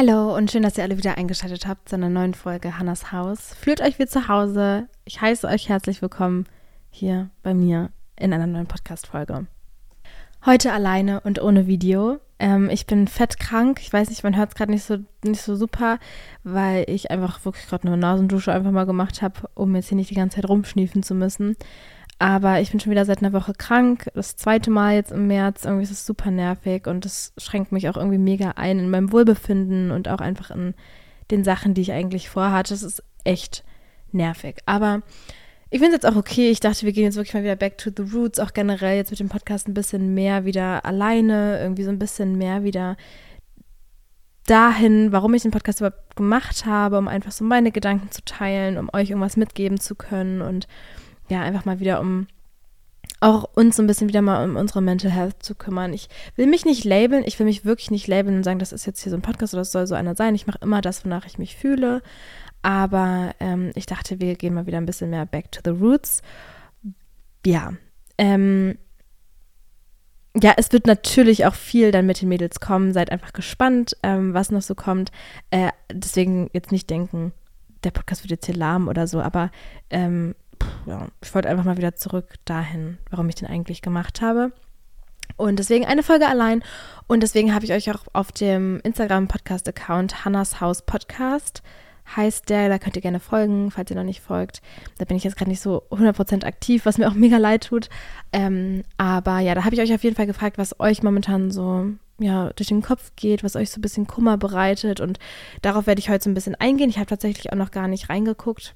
Hallo und schön, dass ihr alle wieder eingeschaltet habt zu einer neuen Folge Hannas Haus. Fühlt euch wie zu Hause. Ich heiße euch herzlich willkommen hier bei mir in einer neuen Podcast-Folge. Heute alleine und ohne Video. Ähm, ich bin fett krank. Ich weiß nicht, man hört es gerade nicht so, nicht so super, weil ich einfach wirklich gerade eine Nasendusche einfach mal gemacht habe, um jetzt hier nicht die ganze Zeit rumschniefen zu müssen. Aber ich bin schon wieder seit einer Woche krank. Das zweite Mal jetzt im März. Irgendwie ist es super nervig und das schränkt mich auch irgendwie mega ein in meinem Wohlbefinden und auch einfach in den Sachen, die ich eigentlich vorhatte. Das ist echt nervig. Aber ich finde es jetzt auch okay. Ich dachte, wir gehen jetzt wirklich mal wieder back to the roots. Auch generell jetzt mit dem Podcast ein bisschen mehr wieder alleine. Irgendwie so ein bisschen mehr wieder dahin, warum ich den Podcast überhaupt gemacht habe, um einfach so meine Gedanken zu teilen, um euch irgendwas mitgeben zu können und ja, einfach mal wieder um auch uns ein bisschen wieder mal um unsere Mental Health zu kümmern. Ich will mich nicht labeln, ich will mich wirklich nicht labeln und sagen, das ist jetzt hier so ein Podcast oder das soll so einer sein. Ich mache immer das, wonach ich mich fühle. Aber ähm, ich dachte, wir gehen mal wieder ein bisschen mehr back to the roots. Ja. Ähm, ja, es wird natürlich auch viel dann mit den Mädels kommen. Seid einfach gespannt, ähm, was noch so kommt. Äh, deswegen jetzt nicht denken, der Podcast wird jetzt hier lahm oder so, aber ähm, ja, ich wollte einfach mal wieder zurück dahin, warum ich den eigentlich gemacht habe. Und deswegen eine Folge allein. Und deswegen habe ich euch auch auf dem Instagram-Podcast-Account Hannas Haus Podcast heißt der. Da könnt ihr gerne folgen, falls ihr noch nicht folgt. Da bin ich jetzt gerade nicht so 100% aktiv, was mir auch mega leid tut. Ähm, aber ja, da habe ich euch auf jeden Fall gefragt, was euch momentan so ja, durch den Kopf geht, was euch so ein bisschen Kummer bereitet. Und darauf werde ich heute so ein bisschen eingehen. Ich habe tatsächlich auch noch gar nicht reingeguckt.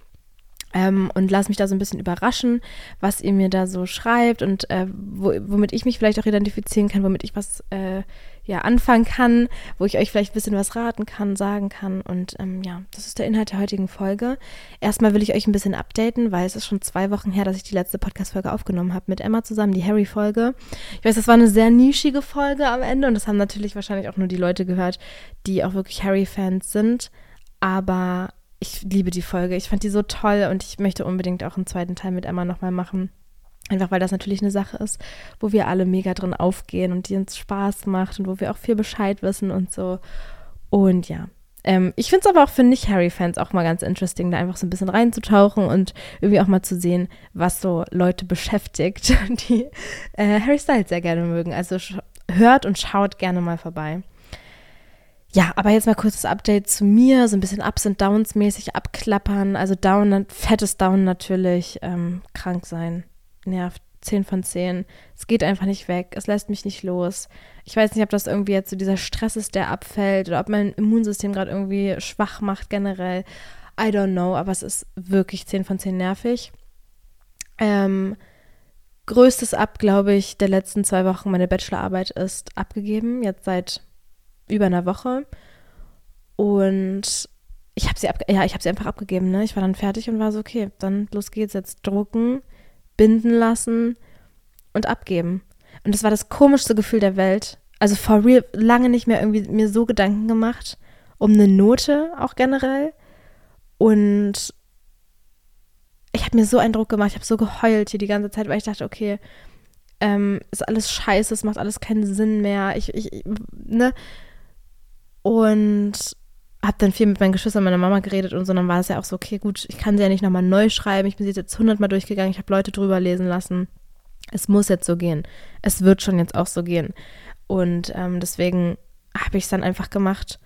Ähm, und lass mich da so ein bisschen überraschen, was ihr mir da so schreibt und äh, wo, womit ich mich vielleicht auch identifizieren kann, womit ich was äh, ja anfangen kann, wo ich euch vielleicht ein bisschen was raten kann, sagen kann. Und ähm, ja, das ist der Inhalt der heutigen Folge. Erstmal will ich euch ein bisschen updaten, weil es ist schon zwei Wochen her, dass ich die letzte Podcast-Folge aufgenommen habe mit Emma zusammen, die Harry-Folge. Ich weiß, das war eine sehr nischige Folge am Ende und das haben natürlich wahrscheinlich auch nur die Leute gehört, die auch wirklich Harry-Fans sind. Aber ich liebe die Folge. Ich fand die so toll und ich möchte unbedingt auch einen zweiten Teil mit Emma nochmal machen. Einfach weil das natürlich eine Sache ist, wo wir alle mega drin aufgehen und die uns Spaß macht und wo wir auch viel Bescheid wissen und so. Und ja, ähm, ich finde es aber auch für Nicht-Harry-Fans auch mal ganz interesting, da einfach so ein bisschen reinzutauchen und irgendwie auch mal zu sehen, was so Leute beschäftigt, die äh, Harry Styles sehr gerne mögen. Also hört und schaut gerne mal vorbei. Ja, aber jetzt mal kurz das Update zu mir, so ein bisschen Ups und Downs mäßig abklappern. Also Down, fettes Down natürlich, ähm, krank sein, nervt, 10 von 10. Es geht einfach nicht weg, es lässt mich nicht los. Ich weiß nicht, ob das irgendwie jetzt so dieser Stress ist, der abfällt oder ob mein Immunsystem gerade irgendwie schwach macht generell. I don't know, aber es ist wirklich 10 von 10 nervig. Ähm, größtes Ab, glaube ich, der letzten zwei Wochen, meine Bachelorarbeit ist abgegeben, jetzt seit über einer Woche. Und ich habe sie, ja, ich hab sie einfach abgegeben. Ne? Ich war dann fertig und war so, okay, dann los geht's jetzt. Drucken, binden lassen und abgeben. Und das war das komischste Gefühl der Welt. Also for real, lange nicht mehr irgendwie mir so Gedanken gemacht um eine Note auch generell. Und ich habe mir so einen Druck gemacht, ich habe so geheult hier die ganze Zeit, weil ich dachte, okay, ähm, ist alles scheiße, es macht alles keinen Sinn mehr. Ich, ich, ne? Und habe dann viel mit meinen Geschwistern, meiner Mama geredet und so. Und dann war es ja auch so, okay, gut, ich kann sie ja nicht nochmal neu schreiben. Ich bin jetzt hundertmal durchgegangen, ich habe Leute drüber lesen lassen. Es muss jetzt so gehen. Es wird schon jetzt auch so gehen. Und ähm, deswegen habe ich es dann einfach gemacht.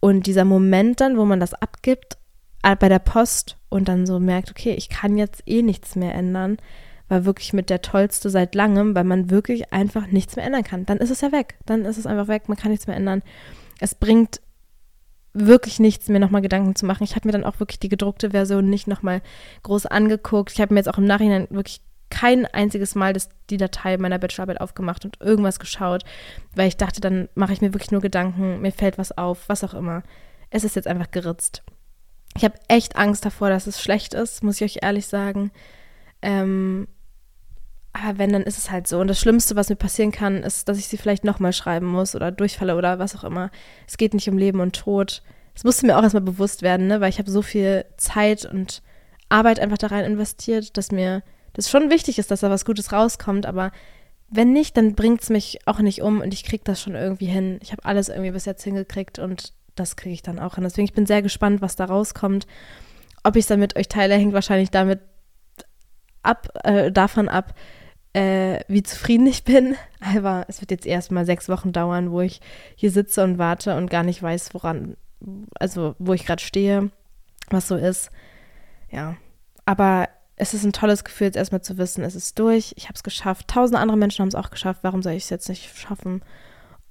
Und dieser Moment dann, wo man das abgibt äh, bei der Post und dann so merkt, okay, ich kann jetzt eh nichts mehr ändern, war wirklich mit der tollste seit langem, weil man wirklich einfach nichts mehr ändern kann. Dann ist es ja weg. Dann ist es einfach weg, man kann nichts mehr ändern es bringt wirklich nichts, mir nochmal Gedanken zu machen. Ich habe mir dann auch wirklich die gedruckte Version nicht nochmal groß angeguckt. Ich habe mir jetzt auch im Nachhinein wirklich kein einziges Mal das, die Datei meiner Bachelorarbeit aufgemacht und irgendwas geschaut, weil ich dachte, dann mache ich mir wirklich nur Gedanken, mir fällt was auf, was auch immer. Es ist jetzt einfach geritzt. Ich habe echt Angst davor, dass es schlecht ist, muss ich euch ehrlich sagen. Ähm, aber wenn, dann ist es halt so. Und das Schlimmste, was mir passieren kann, ist, dass ich sie vielleicht nochmal schreiben muss oder durchfalle oder was auch immer. Es geht nicht um Leben und Tod. Das musste mir auch erstmal bewusst werden, ne? weil ich habe so viel Zeit und Arbeit einfach da rein investiert, dass mir das schon wichtig ist, dass da was Gutes rauskommt. Aber wenn nicht, dann bringt es mich auch nicht um und ich kriege das schon irgendwie hin. Ich habe alles irgendwie bis jetzt hingekriegt und das kriege ich dann auch hin. Deswegen ich bin sehr gespannt, was da rauskommt. Ob ich es dann mit euch teile, hängt wahrscheinlich damit ab, äh, davon ab, äh, wie zufrieden ich bin. Aber es wird jetzt erstmal sechs Wochen dauern, wo ich hier sitze und warte und gar nicht weiß, woran, also wo ich gerade stehe, was so ist. Ja, aber es ist ein tolles Gefühl, jetzt erstmal zu wissen, es ist durch, ich habe es geschafft. Tausende andere Menschen haben es auch geschafft, warum soll ich es jetzt nicht schaffen?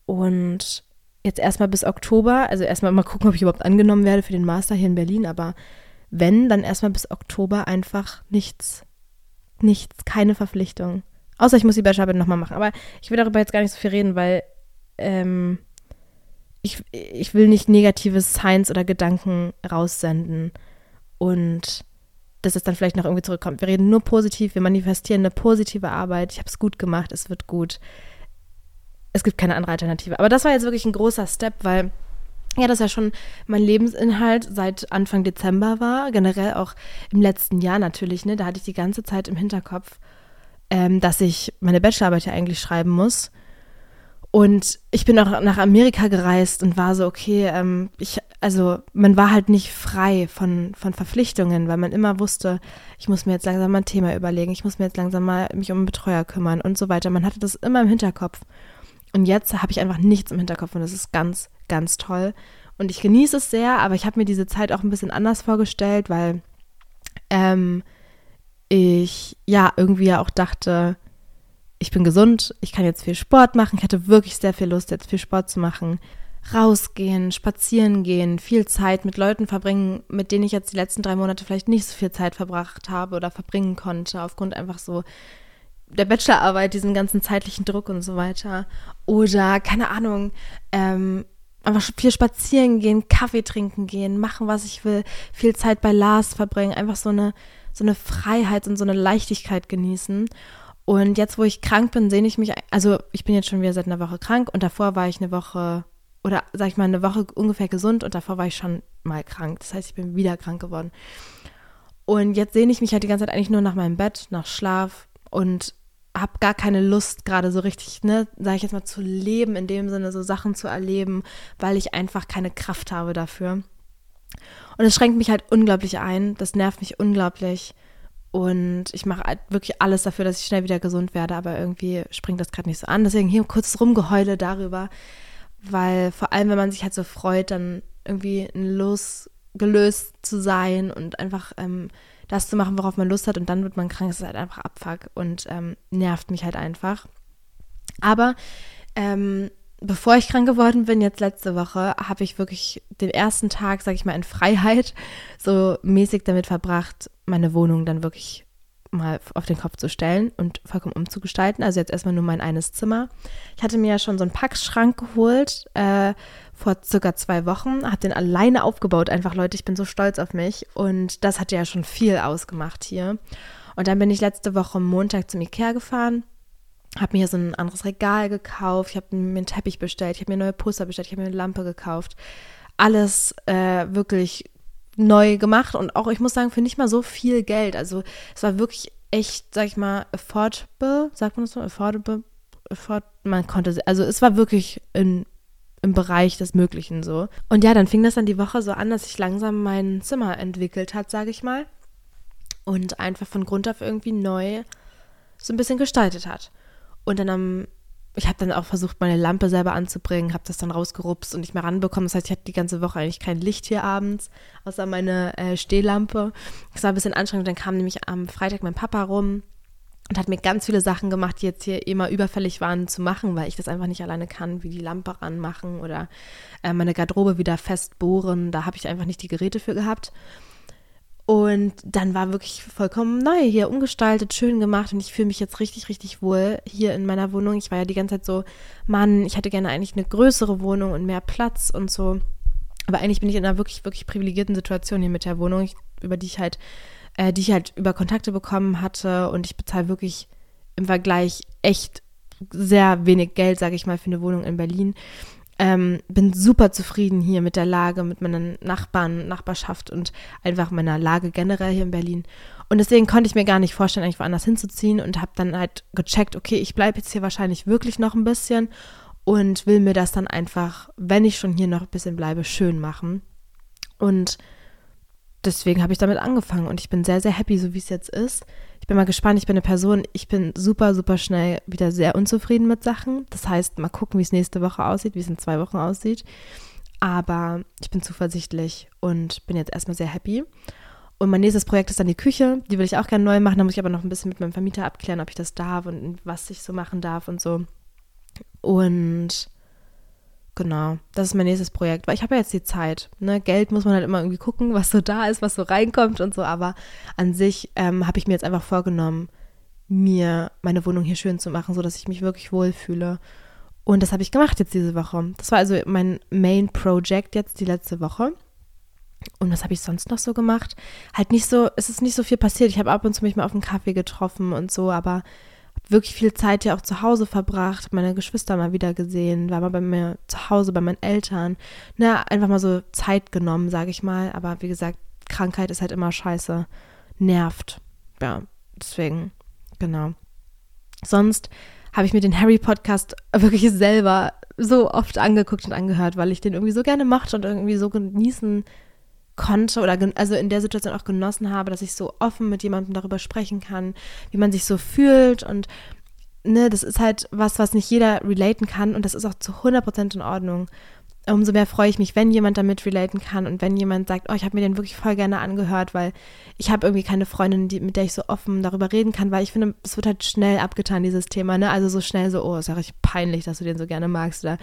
Und jetzt erstmal bis Oktober, also erstmal mal gucken, ob ich überhaupt angenommen werde für den Master hier in Berlin, aber wenn, dann erstmal bis Oktober einfach nichts, nichts, keine Verpflichtung. Außer ich muss die Bachelorarbeit nochmal machen. Aber ich will darüber jetzt gar nicht so viel reden, weil ähm, ich, ich will nicht negative Signs oder Gedanken raussenden und dass es dann vielleicht noch irgendwie zurückkommt. Wir reden nur positiv, wir manifestieren eine positive Arbeit. Ich habe es gut gemacht, es wird gut. Es gibt keine andere Alternative. Aber das war jetzt wirklich ein großer Step, weil ja, das ja schon mein Lebensinhalt seit Anfang Dezember war, generell auch im letzten Jahr natürlich, ne, da hatte ich die ganze Zeit im Hinterkopf, ähm, dass ich meine Bachelorarbeit ja eigentlich schreiben muss. Und ich bin auch nach Amerika gereist und war so, okay, ähm, ich, also man war halt nicht frei von, von Verpflichtungen, weil man immer wusste, ich muss mir jetzt langsam mal ein Thema überlegen, ich muss mir jetzt langsam mal mich um einen Betreuer kümmern und so weiter. Man hatte das immer im Hinterkopf. Und jetzt habe ich einfach nichts im Hinterkopf und das ist ganz, ganz toll. Und ich genieße es sehr, aber ich habe mir diese Zeit auch ein bisschen anders vorgestellt, weil ähm, ich ja irgendwie ja auch dachte, ich bin gesund, ich kann jetzt viel Sport machen. Ich hatte wirklich sehr viel Lust, jetzt viel Sport zu machen. Rausgehen, spazieren gehen, viel Zeit mit Leuten verbringen, mit denen ich jetzt die letzten drei Monate vielleicht nicht so viel Zeit verbracht habe oder verbringen konnte, aufgrund einfach so der Bachelorarbeit, diesen ganzen zeitlichen Druck und so weiter. Oder, keine Ahnung, ähm, einfach viel spazieren gehen, Kaffee trinken gehen, machen, was ich will, viel Zeit bei Lars verbringen, einfach so eine so eine Freiheit und so eine Leichtigkeit genießen. Und jetzt, wo ich krank bin, sehne ich mich, also ich bin jetzt schon wieder seit einer Woche krank und davor war ich eine Woche oder sag ich mal eine Woche ungefähr gesund und davor war ich schon mal krank. Das heißt, ich bin wieder krank geworden. Und jetzt sehne ich mich halt die ganze Zeit eigentlich nur nach meinem Bett, nach Schlaf und habe gar keine Lust gerade so richtig, ne, sage ich jetzt mal, zu leben, in dem Sinne so Sachen zu erleben, weil ich einfach keine Kraft habe dafür. Und es schränkt mich halt unglaublich ein. Das nervt mich unglaublich. Und ich mache halt wirklich alles dafür, dass ich schnell wieder gesund werde, aber irgendwie springt das gerade nicht so an. Deswegen hier kurz rumgeheule darüber, weil vor allem, wenn man sich halt so freut, dann irgendwie losgelöst zu sein und einfach ähm, das zu machen, worauf man Lust hat und dann wird man krank, das ist halt einfach Abfuck und ähm, nervt mich halt einfach. Aber ähm, bevor ich krank geworden bin, jetzt letzte Woche, habe ich wirklich den ersten Tag, sag ich mal, in Freiheit so mäßig damit verbracht, meine Wohnung dann wirklich mal auf den Kopf zu stellen und vollkommen umzugestalten. Also jetzt erstmal nur mein eines Zimmer. Ich hatte mir ja schon so einen Packschrank geholt äh, vor circa zwei Wochen, habe den alleine aufgebaut. Einfach Leute, ich bin so stolz auf mich und das hat ja schon viel ausgemacht hier. Und dann bin ich letzte Woche Montag zum Ikea gefahren habe mir so ein anderes Regal gekauft, ich habe mir einen Teppich bestellt, ich habe mir neue Puster bestellt, ich habe mir eine Lampe gekauft. Alles äh, wirklich neu gemacht und auch, ich muss sagen, für nicht mal so viel Geld. Also es war wirklich echt, sag ich mal, affordable, sagt man das so? Affordable? Afford man konnte, also es war wirklich in, im Bereich des Möglichen so. Und ja, dann fing das dann die Woche so an, dass sich langsam mein Zimmer entwickelt hat, sage ich mal. Und einfach von Grund auf irgendwie neu so ein bisschen gestaltet hat. Und dann am, ich habe dann auch versucht, meine Lampe selber anzubringen, habe das dann rausgerupst und nicht mehr ranbekommen. Das heißt, ich hatte die ganze Woche eigentlich kein Licht hier abends, außer meine äh, Stehlampe. Das war ein bisschen anstrengend. Dann kam nämlich am Freitag mein Papa rum und hat mir ganz viele Sachen gemacht, die jetzt hier immer überfällig waren zu machen, weil ich das einfach nicht alleine kann, wie die Lampe ranmachen oder äh, meine Garderobe wieder festbohren. Da habe ich einfach nicht die Geräte für gehabt. Und dann war wirklich vollkommen neu hier, umgestaltet, schön gemacht und ich fühle mich jetzt richtig, richtig wohl hier in meiner Wohnung. Ich war ja die ganze Zeit so, Mann, ich hätte gerne eigentlich eine größere Wohnung und mehr Platz und so. Aber eigentlich bin ich in einer wirklich, wirklich privilegierten Situation hier mit der Wohnung, über die ich halt, äh, die ich halt über Kontakte bekommen hatte und ich bezahle wirklich im Vergleich echt sehr wenig Geld, sage ich mal, für eine Wohnung in Berlin. Ähm, bin super zufrieden hier mit der Lage, mit meinen Nachbarn, Nachbarschaft und einfach meiner Lage generell hier in Berlin. Und deswegen konnte ich mir gar nicht vorstellen, eigentlich woanders hinzuziehen und habe dann halt gecheckt, okay, ich bleibe jetzt hier wahrscheinlich wirklich noch ein bisschen und will mir das dann einfach, wenn ich schon hier noch ein bisschen bleibe, schön machen. Und deswegen habe ich damit angefangen und ich bin sehr, sehr happy, so wie es jetzt ist. Bin mal gespannt, ich bin eine Person, ich bin super, super schnell wieder sehr unzufrieden mit Sachen. Das heißt, mal gucken, wie es nächste Woche aussieht, wie es in zwei Wochen aussieht. Aber ich bin zuversichtlich und bin jetzt erstmal sehr happy. Und mein nächstes Projekt ist dann die Küche. Die will ich auch gerne neu machen. Da muss ich aber noch ein bisschen mit meinem Vermieter abklären, ob ich das darf und was ich so machen darf und so. Und genau, das ist mein nächstes Projekt. Weil ich habe ja jetzt die Zeit. Ne? Geld muss man halt immer irgendwie gucken, was so da ist, was so reinkommt und so. Aber an sich ähm, habe ich mir jetzt einfach vorgenommen, mir meine Wohnung hier schön zu machen, sodass ich mich wirklich wohlfühle. Und das habe ich gemacht jetzt diese Woche. Das war also mein Main Project jetzt die letzte Woche. Und was habe ich sonst noch so gemacht? Halt nicht so, es ist nicht so viel passiert. Ich habe ab und zu mich mal auf einen Kaffee getroffen und so, aber wirklich viel Zeit ja auch zu Hause verbracht, meine Geschwister mal wieder gesehen, war mal bei mir zu Hause, bei meinen Eltern. Ne, einfach mal so Zeit genommen, sage ich mal. Aber wie gesagt, Krankheit ist halt immer scheiße. Nervt. Ja, deswegen, genau. Sonst habe ich mir den Harry-Podcast wirklich selber so oft angeguckt und angehört, weil ich den irgendwie so gerne mochte und irgendwie so genießen konnte oder also in der Situation auch genossen habe, dass ich so offen mit jemandem darüber sprechen kann, wie man sich so fühlt und ne, das ist halt was, was nicht jeder relaten kann und das ist auch zu 100% in Ordnung. Umso mehr freue ich mich, wenn jemand damit relaten kann und wenn jemand sagt, oh, ich habe mir den wirklich voll gerne angehört, weil ich habe irgendwie keine Freundin, die, mit der ich so offen darüber reden kann, weil ich finde, es wird halt schnell abgetan, dieses Thema, ne? Also so schnell so, oh, ist ja richtig peinlich, dass du den so gerne magst oder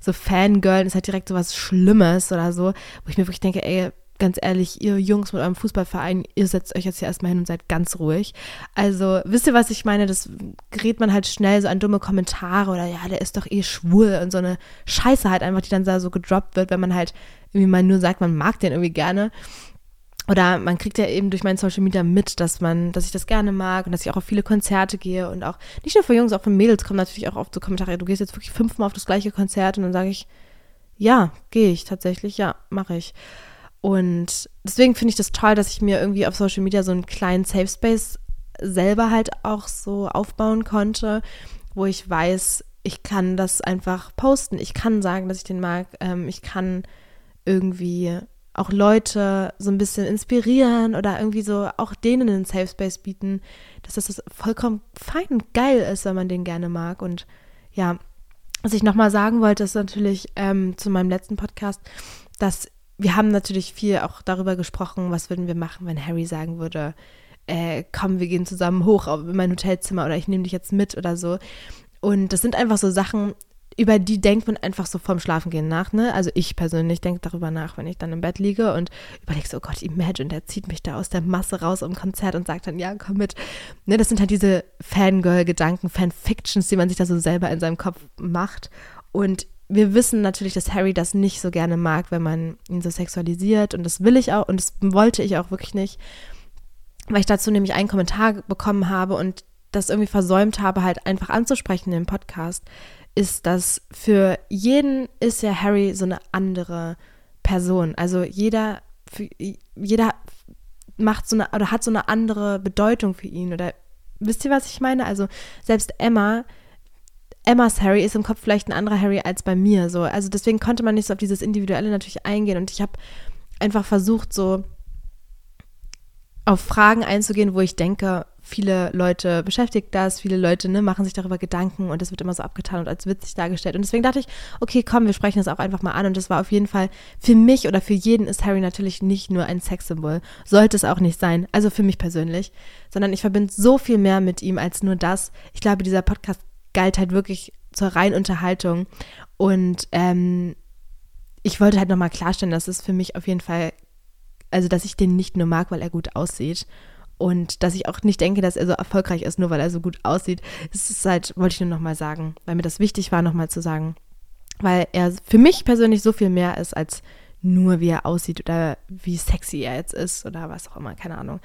so Fangirl ist halt direkt so was Schlimmes oder so, wo ich mir wirklich denke, ey, ganz ehrlich, ihr Jungs mit eurem Fußballverein, ihr setzt euch jetzt hier erstmal hin und seid ganz ruhig. Also, wisst ihr, was ich meine? Das gerät man halt schnell so an dumme Kommentare oder ja, der ist doch eh schwul und so eine Scheiße halt einfach, die dann da so gedroppt wird, wenn man halt irgendwie mal nur sagt, man mag den irgendwie gerne. Oder man kriegt ja eben durch meinen Social Media mit, dass man, dass ich das gerne mag und dass ich auch auf viele Konzerte gehe und auch nicht nur für Jungs, auch für Mädels kommen natürlich auch oft so Kommentare, du gehst jetzt wirklich fünfmal auf das gleiche Konzert und dann sage ich, ja, gehe ich tatsächlich, ja, mache ich. Und deswegen finde ich das toll, dass ich mir irgendwie auf Social Media so einen kleinen Safe Space selber halt auch so aufbauen konnte, wo ich weiß, ich kann das einfach posten. Ich kann sagen, dass ich den mag. Ähm, ich kann irgendwie auch Leute so ein bisschen inspirieren oder irgendwie so auch denen einen Safe Space bieten, dass das vollkommen fein und geil ist, wenn man den gerne mag. Und ja, was ich nochmal sagen wollte, ist natürlich ähm, zu meinem letzten Podcast, dass wir haben natürlich viel auch darüber gesprochen, was würden wir machen, wenn Harry sagen würde, äh, komm, wir gehen zusammen hoch in mein Hotelzimmer oder ich nehme dich jetzt mit oder so. Und das sind einfach so Sachen, über die denkt man einfach so vorm Schlafengehen nach, ne? Also ich persönlich denke darüber nach, wenn ich dann im Bett liege und überlege so, oh Gott, imagine, der zieht mich da aus der Masse raus im Konzert und sagt dann, ja, komm mit. Ne, das sind halt diese Fangirl-Gedanken, Fanfictions, die man sich da so selber in seinem Kopf macht. Und wir wissen natürlich, dass Harry das nicht so gerne mag, wenn man ihn so sexualisiert. Und das will ich auch und das wollte ich auch wirklich nicht. Weil ich dazu nämlich einen Kommentar bekommen habe und das irgendwie versäumt habe, halt einfach anzusprechen im Podcast, ist, dass für jeden ist ja Harry so eine andere Person. Also jeder, für, jeder macht so eine oder hat so eine andere Bedeutung für ihn. Oder wisst ihr, was ich meine? Also selbst Emma Emmas Harry ist im Kopf vielleicht ein anderer Harry als bei mir. So. Also deswegen konnte man nicht so auf dieses Individuelle natürlich eingehen. Und ich habe einfach versucht, so auf Fragen einzugehen, wo ich denke, viele Leute beschäftigt das, viele Leute ne, machen sich darüber Gedanken und das wird immer so abgetan und als witzig dargestellt. Und deswegen dachte ich, okay, komm, wir sprechen das auch einfach mal an. Und das war auf jeden Fall für mich oder für jeden ist Harry natürlich nicht nur ein Sexsymbol. Sollte es auch nicht sein. Also für mich persönlich. Sondern ich verbinde so viel mehr mit ihm als nur das. Ich glaube, dieser Podcast galt halt wirklich zur reinen Unterhaltung. Und ähm, ich wollte halt nochmal klarstellen, dass es für mich auf jeden Fall, also dass ich den nicht nur mag, weil er gut aussieht. Und dass ich auch nicht denke, dass er so erfolgreich ist, nur weil er so gut aussieht. Das ist halt, wollte ich nur nochmal sagen, weil mir das wichtig war, nochmal zu sagen. Weil er für mich persönlich so viel mehr ist, als nur wie er aussieht oder wie sexy er jetzt ist oder was auch immer, keine Ahnung.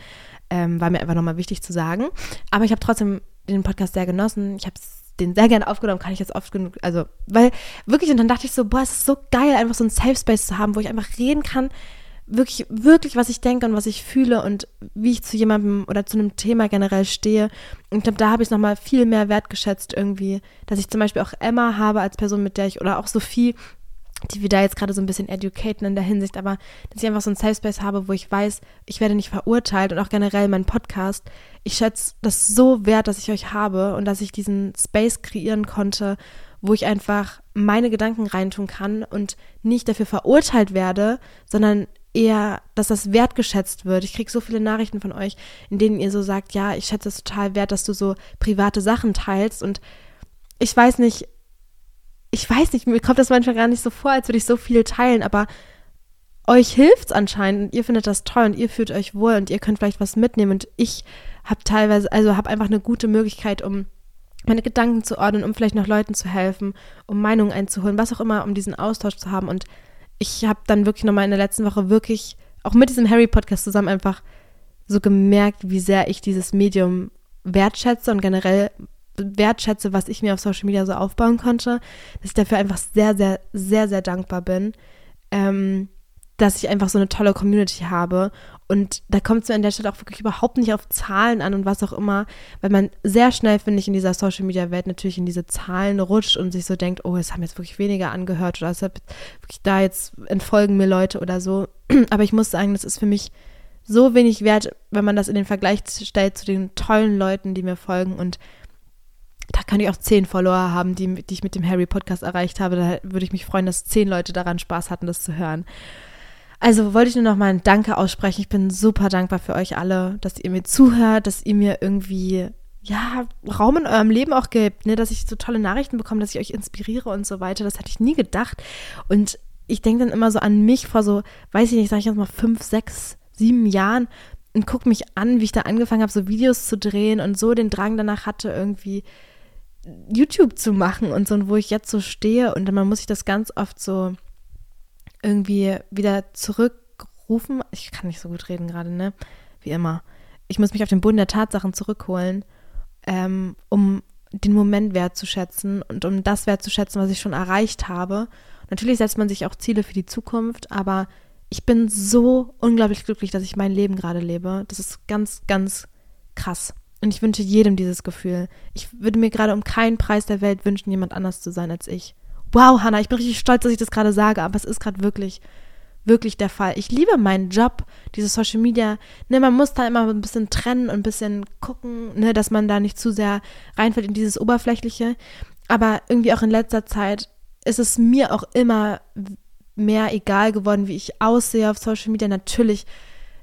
Ähm, war mir einfach nochmal wichtig zu sagen. Aber ich habe trotzdem den Podcast sehr genossen. Ich habe es den sehr gerne aufgenommen, kann ich jetzt oft genug, also, weil wirklich, und dann dachte ich so, boah, es ist so geil, einfach so ein Safe Space zu haben, wo ich einfach reden kann, wirklich, wirklich, was ich denke und was ich fühle und wie ich zu jemandem oder zu einem Thema generell stehe. Und ich glaube, da habe ich nochmal viel mehr wertgeschätzt irgendwie, dass ich zum Beispiel auch Emma habe als Person, mit der ich, oder auch Sophie, die wir da jetzt gerade so ein bisschen educaten in der Hinsicht, aber dass ich einfach so ein Safe Space habe, wo ich weiß, ich werde nicht verurteilt und auch generell mein Podcast. Ich schätze das so wert, dass ich euch habe und dass ich diesen Space kreieren konnte, wo ich einfach meine Gedanken reintun kann und nicht dafür verurteilt werde, sondern eher, dass das wertgeschätzt wird. Ich kriege so viele Nachrichten von euch, in denen ihr so sagt, ja, ich schätze es total wert, dass du so private Sachen teilst und ich weiß nicht, ich weiß nicht, mir kommt das manchmal gar nicht so vor, als würde ich so viel teilen, aber euch hilft es anscheinend und ihr findet das toll und ihr fühlt euch wohl und ihr könnt vielleicht was mitnehmen und ich habe teilweise, also habe einfach eine gute Möglichkeit, um meine Gedanken zu ordnen, um vielleicht noch Leuten zu helfen, um Meinungen einzuholen, was auch immer, um diesen Austausch zu haben und ich habe dann wirklich nochmal in der letzten Woche wirklich, auch mit diesem Harry-Podcast zusammen einfach so gemerkt, wie sehr ich dieses Medium wertschätze und generell wertschätze, was ich mir auf Social Media so aufbauen konnte, dass ich dafür einfach sehr, sehr, sehr, sehr dankbar bin, ähm, dass ich einfach so eine tolle Community habe. Und da kommt es mir an der Stelle auch wirklich überhaupt nicht auf Zahlen an und was auch immer, weil man sehr schnell, finde ich, in dieser Social Media Welt natürlich in diese Zahlen rutscht und sich so denkt, oh, es haben jetzt wirklich weniger angehört oder es hat wirklich da jetzt entfolgen mir Leute oder so. Aber ich muss sagen, das ist für mich so wenig wert, wenn man das in den Vergleich stellt zu den tollen Leuten, die mir folgen und da kann ich auch zehn Follower haben, die, die ich mit dem Harry Podcast erreicht habe. Da würde ich mich freuen, dass zehn Leute daran Spaß hatten, das zu hören. Also wollte ich nur noch mal ein Danke aussprechen. Ich bin super dankbar für euch alle, dass ihr mir zuhört, dass ihr mir irgendwie ja, Raum in eurem Leben auch gibt, ne, dass ich so tolle Nachrichten bekomme, dass ich euch inspiriere und so weiter. Das hätte ich nie gedacht. Und ich denke dann immer so an mich vor so, weiß ich nicht, sag ich jetzt mal fünf, sechs, sieben Jahren und gucke mich an, wie ich da angefangen habe, so Videos zu drehen und so den Drang danach hatte, irgendwie YouTube zu machen und so, und wo ich jetzt so stehe und man muss sich das ganz oft so irgendwie wieder zurückrufen. Ich kann nicht so gut reden gerade, ne? Wie immer. Ich muss mich auf den Boden der Tatsachen zurückholen, ähm, um den Moment wertzuschätzen und um das wertzuschätzen, was ich schon erreicht habe. Natürlich setzt man sich auch Ziele für die Zukunft, aber ich bin so unglaublich glücklich, dass ich mein Leben gerade lebe. Das ist ganz, ganz krass. Und ich wünsche jedem dieses Gefühl. Ich würde mir gerade um keinen Preis der Welt wünschen, jemand anders zu sein als ich. Wow, Hannah, ich bin richtig stolz, dass ich das gerade sage, aber es ist gerade wirklich, wirklich der Fall. Ich liebe meinen Job, diese Social Media. Ne, man muss da immer ein bisschen trennen und ein bisschen gucken, ne, dass man da nicht zu sehr reinfällt in dieses Oberflächliche. Aber irgendwie auch in letzter Zeit ist es mir auch immer mehr egal geworden, wie ich aussehe auf Social Media. Natürlich,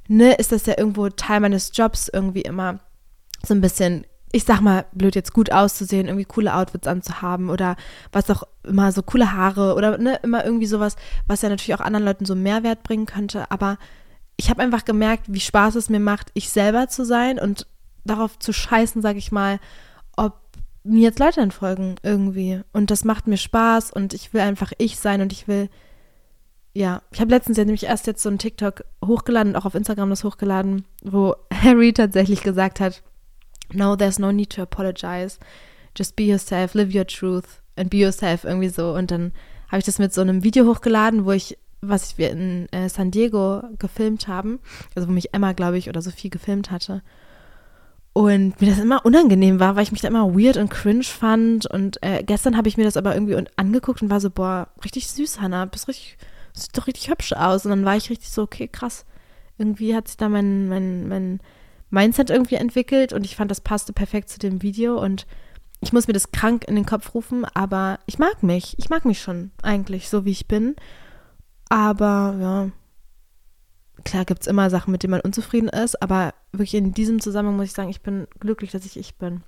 ne, ist das ja irgendwo Teil meines Jobs irgendwie immer so ein bisschen, ich sag mal, blöd jetzt gut auszusehen, irgendwie coole Outfits anzuhaben oder was auch immer, so coole Haare oder ne, immer irgendwie sowas, was ja natürlich auch anderen Leuten so Mehrwert bringen könnte. Aber ich habe einfach gemerkt, wie Spaß es mir macht, ich selber zu sein und darauf zu scheißen, sag ich mal, ob mir jetzt Leute entfolgen irgendwie. Und das macht mir Spaß und ich will einfach ich sein und ich will, ja, ich habe letztens ja nämlich erst jetzt so ein TikTok hochgeladen, auch auf Instagram das hochgeladen, wo Harry tatsächlich gesagt hat, no, there's no need to apologize. Just be yourself, live your truth and be yourself irgendwie so. Und dann habe ich das mit so einem Video hochgeladen, wo ich, was wir in äh, San Diego gefilmt haben, also wo mich Emma, glaube ich, oder Sophie gefilmt hatte. Und mir das immer unangenehm war, weil ich mich da immer weird und cringe fand. Und äh, gestern habe ich mir das aber irgendwie angeguckt und war so, boah, richtig süß, Hannah, bist richtig, sieht doch richtig hübsch aus. Und dann war ich richtig so, okay, krass. Irgendwie hat sich da mein, mein, mein Mindset irgendwie entwickelt und ich fand, das passte perfekt zu dem Video und ich muss mir das krank in den Kopf rufen, aber ich mag mich. Ich mag mich schon eigentlich, so wie ich bin. Aber ja, klar gibt es immer Sachen, mit denen man unzufrieden ist, aber wirklich in diesem Zusammenhang muss ich sagen, ich bin glücklich, dass ich ich bin.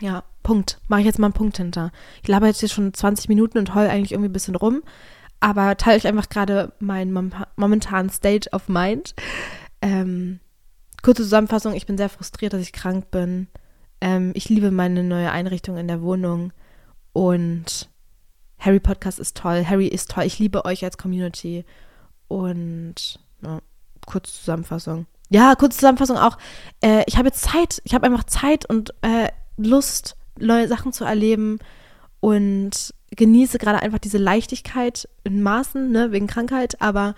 Ja, Punkt. Mache ich jetzt mal einen Punkt hinter. Ich laber jetzt hier schon 20 Minuten und heul eigentlich irgendwie ein bisschen rum, aber teile euch einfach gerade meinen momentanen State of Mind. Ähm, Kurze Zusammenfassung, ich bin sehr frustriert, dass ich krank bin. Ähm, ich liebe meine neue Einrichtung in der Wohnung und Harry Podcast ist toll, Harry ist toll, ich liebe euch als Community und ja, kurze Zusammenfassung. Ja, kurze Zusammenfassung auch. Äh, ich habe jetzt Zeit, ich habe einfach Zeit und äh, Lust, neue Sachen zu erleben und genieße gerade einfach diese Leichtigkeit in Maßen, ne, wegen Krankheit, aber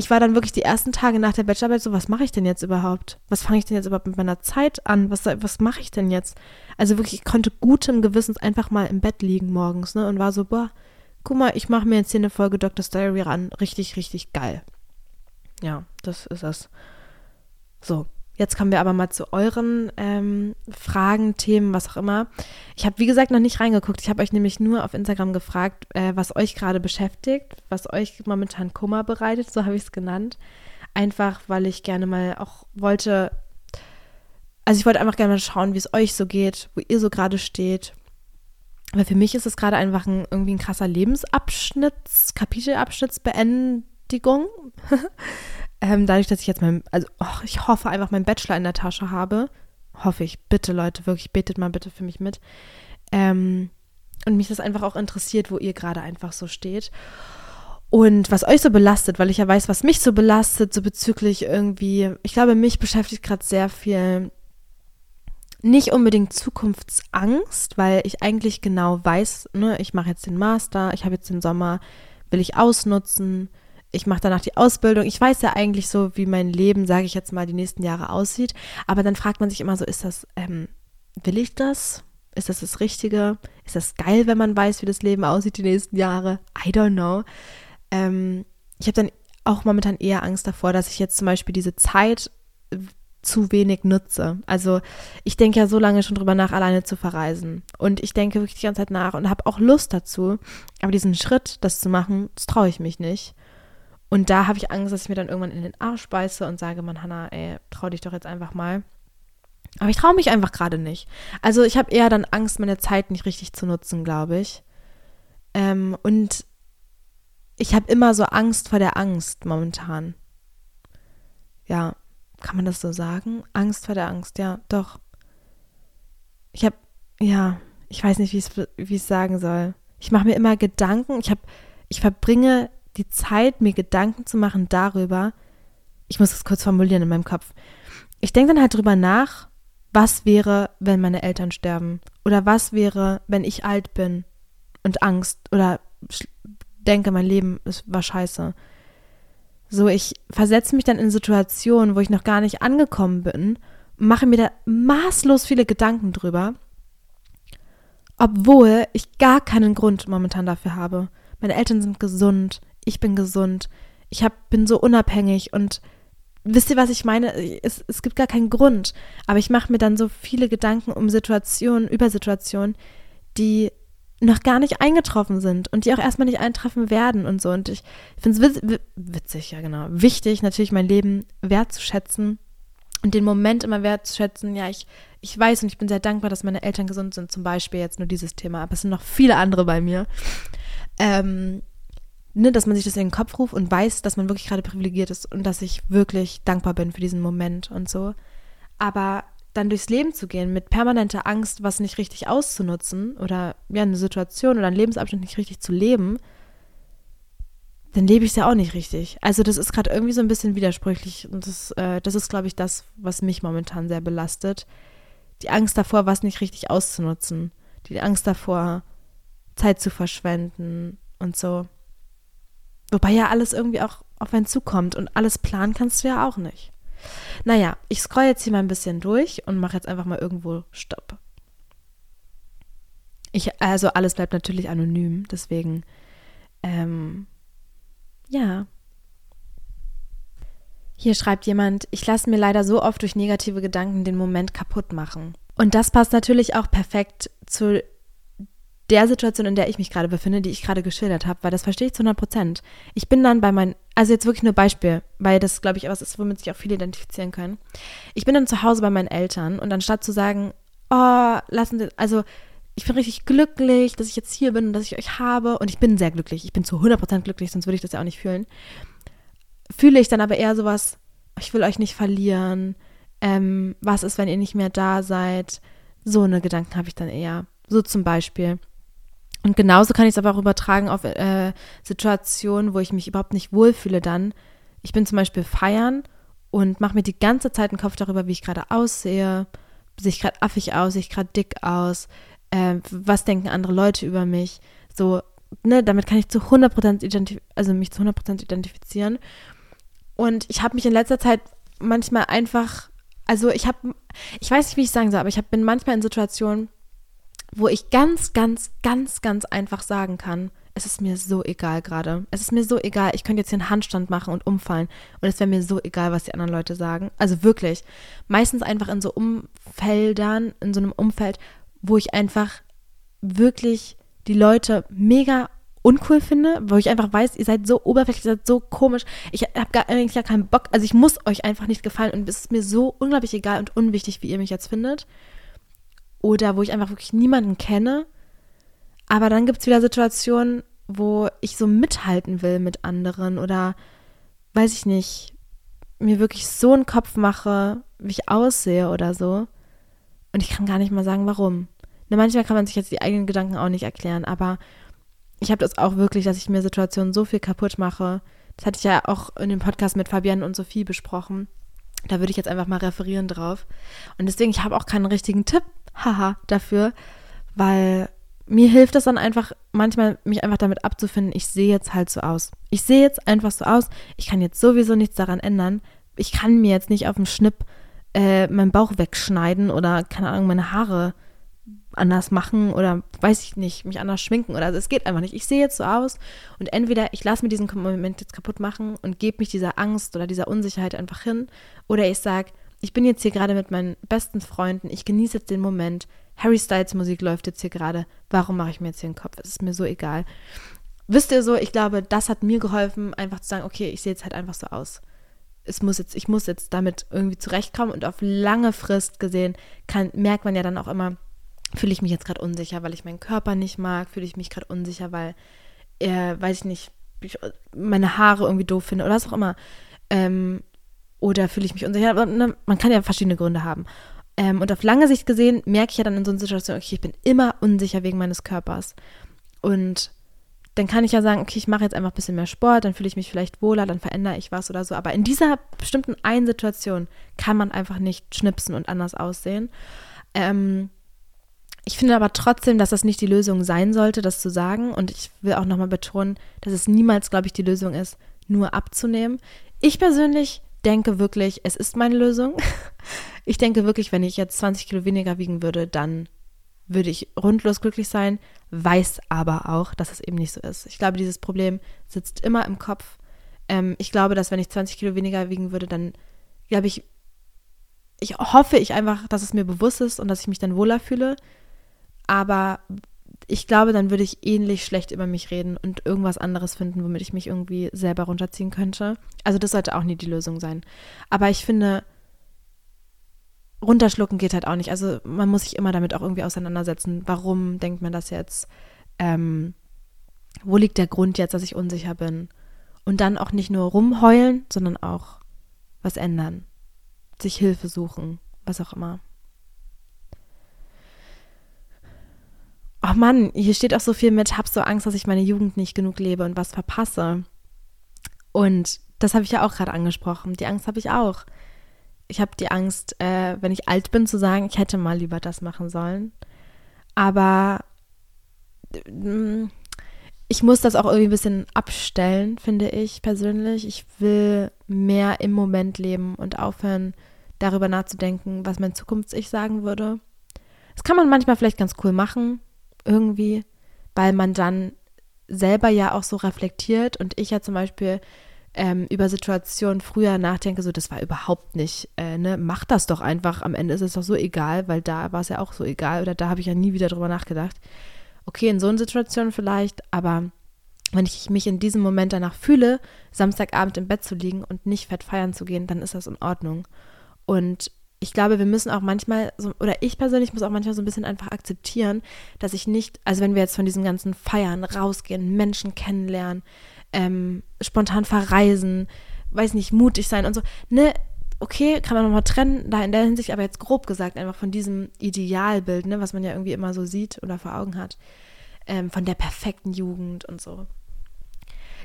ich war dann wirklich die ersten Tage nach der Bachelorarbeit so, was mache ich denn jetzt überhaupt? Was fange ich denn jetzt überhaupt mit meiner Zeit an? Was, was mache ich denn jetzt? Also wirklich, ich konnte gutem Gewissens einfach mal im Bett liegen morgens, ne? Und war so, boah, guck mal, ich mache mir jetzt hier eine Folge Dr. Diary ran. Richtig, richtig geil. Ja, das ist es. So, Jetzt kommen wir aber mal zu euren ähm, Fragen, Themen, was auch immer. Ich habe, wie gesagt, noch nicht reingeguckt. Ich habe euch nämlich nur auf Instagram gefragt, äh, was euch gerade beschäftigt, was euch momentan Kummer bereitet, so habe ich es genannt. Einfach, weil ich gerne mal auch wollte, also ich wollte einfach gerne mal schauen, wie es euch so geht, wo ihr so gerade steht. Weil für mich ist es gerade einfach ein, irgendwie ein krasser Lebensabschnitts, Kapitelabschnittsbeendigung. Ähm, dadurch, dass ich jetzt mein, also oh, ich hoffe einfach meinen Bachelor in der Tasche habe, hoffe ich, bitte Leute, wirklich betet mal bitte für mich mit. Ähm, und mich das einfach auch interessiert, wo ihr gerade einfach so steht. Und was euch so belastet, weil ich ja weiß, was mich so belastet, so bezüglich irgendwie, ich glaube, mich beschäftigt gerade sehr viel nicht unbedingt Zukunftsangst, weil ich eigentlich genau weiß, ne, ich mache jetzt den Master, ich habe jetzt den Sommer, will ich ausnutzen, ich mache danach die Ausbildung. Ich weiß ja eigentlich so, wie mein Leben, sage ich jetzt mal, die nächsten Jahre aussieht. Aber dann fragt man sich immer so, ist das, ähm, will ich das? Ist das das Richtige? Ist das geil, wenn man weiß, wie das Leben aussieht die nächsten Jahre? I don't know. Ähm, ich habe dann auch momentan eher Angst davor, dass ich jetzt zum Beispiel diese Zeit zu wenig nutze. Also ich denke ja so lange schon drüber nach, alleine zu verreisen. Und ich denke wirklich die ganze Zeit nach und habe auch Lust dazu. Aber diesen Schritt, das zu machen, das traue ich mich nicht. Und da habe ich Angst, dass ich mir dann irgendwann in den Arsch beiße und sage, Mann, Hannah, ey, trau dich doch jetzt einfach mal. Aber ich traue mich einfach gerade nicht. Also ich habe eher dann Angst, meine Zeit nicht richtig zu nutzen, glaube ich. Ähm, und ich habe immer so Angst vor der Angst momentan. Ja, kann man das so sagen? Angst vor der Angst, ja, doch. Ich habe, ja, ich weiß nicht, wie ich es sagen soll. Ich mache mir immer Gedanken. Ich habe, ich verbringe die Zeit, mir Gedanken zu machen darüber, ich muss das kurz formulieren in meinem Kopf. Ich denke dann halt drüber nach, was wäre, wenn meine Eltern sterben? Oder was wäre, wenn ich alt bin und Angst oder denke, mein Leben ist, war scheiße. So, ich versetze mich dann in Situationen, wo ich noch gar nicht angekommen bin, mache mir da maßlos viele Gedanken drüber, obwohl ich gar keinen Grund momentan dafür habe. Meine Eltern sind gesund, ich bin gesund, ich hab, bin so unabhängig und wisst ihr, was ich meine? Es, es gibt gar keinen Grund, aber ich mache mir dann so viele Gedanken um Situationen, über Situationen, die noch gar nicht eingetroffen sind und die auch erstmal nicht eintreffen werden und so. Und ich finde es witz, witzig, ja genau, wichtig, natürlich mein Leben wertzuschätzen und den Moment immer wertzuschätzen. Ja, ich, ich weiß und ich bin sehr dankbar, dass meine Eltern gesund sind, zum Beispiel jetzt nur dieses Thema, aber es sind noch viele andere bei mir. Ähm, ne, dass man sich das in den Kopf ruft und weiß, dass man wirklich gerade privilegiert ist und dass ich wirklich dankbar bin für diesen Moment und so. Aber dann durchs Leben zu gehen mit permanenter Angst, was nicht richtig auszunutzen oder ja, eine Situation oder einen Lebensabschnitt nicht richtig zu leben, dann lebe ich es ja auch nicht richtig. Also das ist gerade irgendwie so ein bisschen widersprüchlich und das, äh, das ist, glaube ich, das, was mich momentan sehr belastet. Die Angst davor, was nicht richtig auszunutzen. Die Angst davor, Zeit zu verschwenden und so. Wobei ja alles irgendwie auch auf einen zukommt und alles planen kannst du ja auch nicht. Naja, ich scroll jetzt hier mal ein bisschen durch und mache jetzt einfach mal irgendwo Stopp. Ich, also alles bleibt natürlich anonym, deswegen, ähm, ja. Hier schreibt jemand, ich lasse mir leider so oft durch negative Gedanken den Moment kaputt machen. Und das passt natürlich auch perfekt zu der Situation, in der ich mich gerade befinde, die ich gerade geschildert habe, weil das verstehe ich zu 100 Prozent. Ich bin dann bei meinen, also jetzt wirklich nur Beispiel, weil das, glaube ich, etwas ist, womit sich auch viele identifizieren können. Ich bin dann zu Hause bei meinen Eltern und anstatt zu sagen, oh, lassen Sie, also ich bin richtig glücklich, dass ich jetzt hier bin und dass ich euch habe und ich bin sehr glücklich, ich bin zu 100 Prozent glücklich, sonst würde ich das ja auch nicht fühlen, fühle ich dann aber eher sowas, ich will euch nicht verlieren, ähm, was ist, wenn ihr nicht mehr da seid, so eine Gedanken habe ich dann eher. So zum Beispiel. Und genauso kann ich es aber auch übertragen auf äh, Situationen, wo ich mich überhaupt nicht wohlfühle dann. Ich bin zum Beispiel feiern und mache mir die ganze Zeit einen Kopf darüber, wie ich gerade aussehe, sehe ich gerade affig aus, sehe ich gerade dick aus, äh, was denken andere Leute über mich. So, ne, damit kann ich zu 100% identif also mich zu 100% identifizieren. Und ich habe mich in letzter Zeit manchmal einfach, also ich habe, ich weiß nicht, wie ich sagen soll, aber ich hab, bin manchmal in Situationen, wo ich ganz, ganz, ganz, ganz einfach sagen kann, es ist mir so egal gerade. Es ist mir so egal. Ich könnte jetzt hier einen Handstand machen und umfallen. Und es wäre mir so egal, was die anderen Leute sagen. Also wirklich. Meistens einfach in so Umfeldern, in so einem Umfeld, wo ich einfach wirklich die Leute mega uncool finde, wo ich einfach weiß, ihr seid so oberflächlich, ihr seid so komisch. Ich habe gar, eigentlich gar keinen Bock. Also ich muss euch einfach nicht gefallen und es ist mir so unglaublich egal und unwichtig, wie ihr mich jetzt findet. Oder wo ich einfach wirklich niemanden kenne. Aber dann gibt es wieder Situationen, wo ich so mithalten will mit anderen oder weiß ich nicht, mir wirklich so einen Kopf mache, wie ich aussehe oder so. Und ich kann gar nicht mal sagen, warum. Ne, manchmal kann man sich jetzt die eigenen Gedanken auch nicht erklären, aber ich habe das auch wirklich, dass ich mir Situationen so viel kaputt mache. Das hatte ich ja auch in dem Podcast mit Fabienne und Sophie besprochen. Da würde ich jetzt einfach mal referieren drauf. Und deswegen, ich habe auch keinen richtigen Tipp, haha, dafür, weil mir hilft es dann einfach manchmal, mich einfach damit abzufinden, ich sehe jetzt halt so aus. Ich sehe jetzt einfach so aus. Ich kann jetzt sowieso nichts daran ändern. Ich kann mir jetzt nicht auf dem Schnipp äh, meinen Bauch wegschneiden oder, keine Ahnung, meine Haare anders machen oder weiß ich nicht, mich anders schminken oder also es geht einfach nicht. Ich sehe jetzt so aus und entweder ich lasse mir diesen Moment jetzt kaputt machen und gebe mich dieser Angst oder dieser Unsicherheit einfach hin oder ich sage, ich bin jetzt hier gerade mit meinen besten Freunden, ich genieße jetzt den Moment. Harry Styles Musik läuft jetzt hier gerade. Warum mache ich mir jetzt hier den Kopf? Es ist mir so egal. Wisst ihr so, ich glaube, das hat mir geholfen, einfach zu sagen, okay, ich sehe jetzt halt einfach so aus. Es muss jetzt, ich muss jetzt damit irgendwie zurechtkommen und auf lange Frist gesehen kann, merkt man ja dann auch immer, fühle ich mich jetzt gerade unsicher, weil ich meinen Körper nicht mag, fühle ich mich gerade unsicher, weil, äh, weiß ich nicht, ich meine Haare irgendwie doof finde oder was auch immer. Ähm, oder fühle ich mich unsicher? Ne, man kann ja verschiedene Gründe haben. Ähm, und auf lange Sicht gesehen merke ich ja dann in so einer Situation, okay, ich bin immer unsicher wegen meines Körpers. Und dann kann ich ja sagen, okay, ich mache jetzt einfach ein bisschen mehr Sport, dann fühle ich mich vielleicht wohler, dann verändere ich was oder so. Aber in dieser bestimmten einen Situation kann man einfach nicht schnipsen und anders aussehen. Ähm, ich finde aber trotzdem, dass das nicht die Lösung sein sollte, das zu sagen. Und ich will auch nochmal betonen, dass es niemals, glaube ich, die Lösung ist, nur abzunehmen. Ich persönlich denke wirklich, es ist meine Lösung. Ich denke wirklich, wenn ich jetzt 20 Kilo weniger wiegen würde, dann würde ich rundlos glücklich sein, weiß aber auch, dass es eben nicht so ist. Ich glaube, dieses Problem sitzt immer im Kopf. Ähm, ich glaube, dass wenn ich 20 Kilo weniger wiegen würde, dann glaube ich, ich hoffe ich einfach, dass es mir bewusst ist und dass ich mich dann wohler fühle. Aber ich glaube, dann würde ich ähnlich schlecht über mich reden und irgendwas anderes finden, womit ich mich irgendwie selber runterziehen könnte. Also das sollte auch nie die Lösung sein. Aber ich finde, runterschlucken geht halt auch nicht. Also man muss sich immer damit auch irgendwie auseinandersetzen. Warum denkt man das jetzt? Ähm, wo liegt der Grund jetzt, dass ich unsicher bin? Und dann auch nicht nur rumheulen, sondern auch was ändern. Sich Hilfe suchen, was auch immer. Oh Mann, hier steht auch so viel mit, hab so Angst, dass ich meine Jugend nicht genug lebe und was verpasse. Und das habe ich ja auch gerade angesprochen. Die Angst habe ich auch. Ich habe die Angst, äh, wenn ich alt bin, zu sagen, ich hätte mal lieber das machen sollen. Aber äh, ich muss das auch irgendwie ein bisschen abstellen, finde ich persönlich. Ich will mehr im Moment leben und aufhören, darüber nachzudenken, was mein Zukunfts-Ich sagen würde. Das kann man manchmal vielleicht ganz cool machen, irgendwie, weil man dann selber ja auch so reflektiert und ich ja zum Beispiel ähm, über Situationen früher nachdenke, so das war überhaupt nicht, äh, ne, mach das doch einfach, am Ende ist es doch so egal, weil da war es ja auch so egal oder da habe ich ja nie wieder drüber nachgedacht. Okay, in so einer Situation vielleicht, aber wenn ich mich in diesem Moment danach fühle, Samstagabend im Bett zu liegen und nicht fett feiern zu gehen, dann ist das in Ordnung. Und ich glaube, wir müssen auch manchmal, so, oder ich persönlich muss auch manchmal so ein bisschen einfach akzeptieren, dass ich nicht, also wenn wir jetzt von diesen ganzen Feiern rausgehen, Menschen kennenlernen, ähm, spontan verreisen, weiß nicht, mutig sein und so, ne, okay, kann man nochmal trennen, da in der Hinsicht, aber jetzt grob gesagt, einfach von diesem Idealbild, ne, was man ja irgendwie immer so sieht oder vor Augen hat, ähm, von der perfekten Jugend und so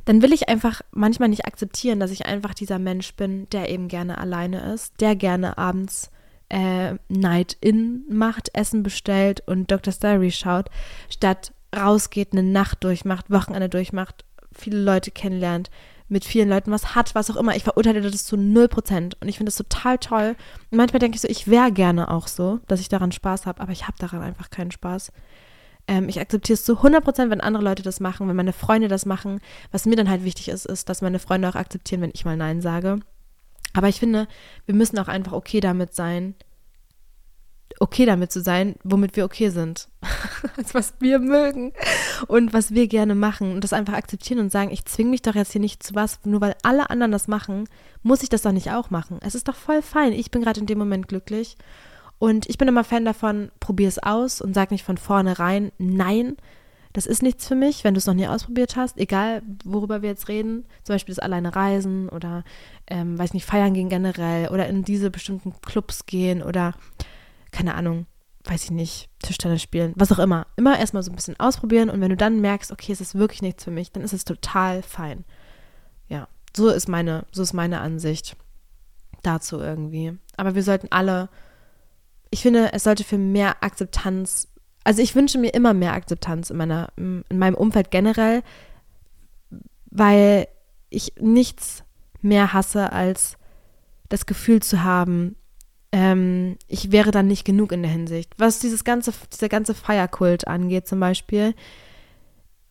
dann will ich einfach manchmal nicht akzeptieren, dass ich einfach dieser Mensch bin, der eben gerne alleine ist, der gerne abends äh, Night In macht, Essen bestellt und Dr. Diary schaut, statt rausgeht, eine Nacht durchmacht, Wochenende durchmacht, viele Leute kennenlernt, mit vielen Leuten was hat, was auch immer. Ich verurteile das zu 0%. Und ich finde das total toll. Und manchmal denke ich so, ich wäre gerne auch so, dass ich daran Spaß habe, aber ich habe daran einfach keinen Spaß. Ähm, ich akzeptiere es zu 100%, wenn andere Leute das machen, wenn meine Freunde das machen. Was mir dann halt wichtig ist, ist, dass meine Freunde auch akzeptieren, wenn ich mal Nein sage. Aber ich finde, wir müssen auch einfach okay damit sein, okay damit zu sein, womit wir okay sind. also was wir mögen und was wir gerne machen und das einfach akzeptieren und sagen, ich zwinge mich doch jetzt hier nicht zu was, nur weil alle anderen das machen, muss ich das doch nicht auch machen. Es ist doch voll fein. Ich bin gerade in dem Moment glücklich und ich bin immer Fan davon, probier es aus und sag nicht von vornherein, nein, das ist nichts für mich, wenn du es noch nie ausprobiert hast, egal worüber wir jetzt reden, zum Beispiel das alleine reisen oder, ähm, weiß nicht, feiern gehen generell oder in diese bestimmten Clubs gehen oder keine Ahnung, weiß ich nicht, Tischtennis spielen, was auch immer. Immer erstmal so ein bisschen ausprobieren und wenn du dann merkst, okay, es ist wirklich nichts für mich, dann ist es total fein. Ja, so ist meine, so ist meine Ansicht dazu irgendwie. Aber wir sollten alle, ich finde, es sollte für mehr Akzeptanz, also ich wünsche mir immer mehr Akzeptanz in meiner, in meinem Umfeld generell, weil ich nichts mehr hasse als das Gefühl zu haben, ähm, ich wäre dann nicht genug in der Hinsicht. Was dieses ganze, dieser ganze Feierkult angeht zum Beispiel.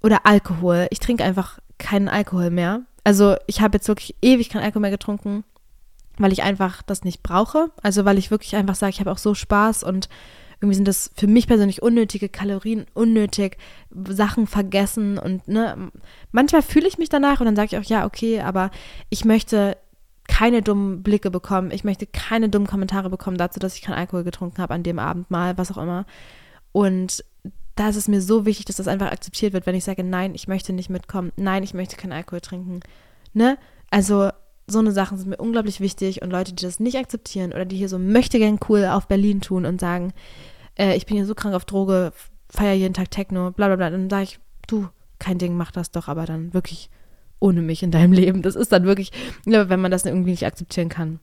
Oder Alkohol. Ich trinke einfach keinen Alkohol mehr. Also ich habe jetzt wirklich ewig keinen Alkohol mehr getrunken, weil ich einfach das nicht brauche. Also weil ich wirklich einfach sage, ich habe auch so Spaß und irgendwie sind das für mich persönlich unnötige Kalorien, unnötig Sachen vergessen und ne, manchmal fühle ich mich danach und dann sage ich auch, ja, okay, aber ich möchte keine dummen Blicke bekommen. Ich möchte keine dummen Kommentare bekommen dazu, dass ich keinen Alkohol getrunken habe an dem Abend mal, was auch immer. Und da ist es mir so wichtig, dass das einfach akzeptiert wird, wenn ich sage, nein, ich möchte nicht mitkommen, nein, ich möchte keinen Alkohol trinken. Ne? Also so eine Sachen sind mir unglaublich wichtig und Leute, die das nicht akzeptieren oder die hier so möchte gern cool auf Berlin tun und sagen, äh, ich bin hier so krank auf Droge, feier jeden Tag Techno, bla bla bla, dann sage ich, du, kein Ding, mach das doch, aber dann wirklich ohne mich in deinem Leben. Das ist dann wirklich, wenn man das irgendwie nicht akzeptieren kann,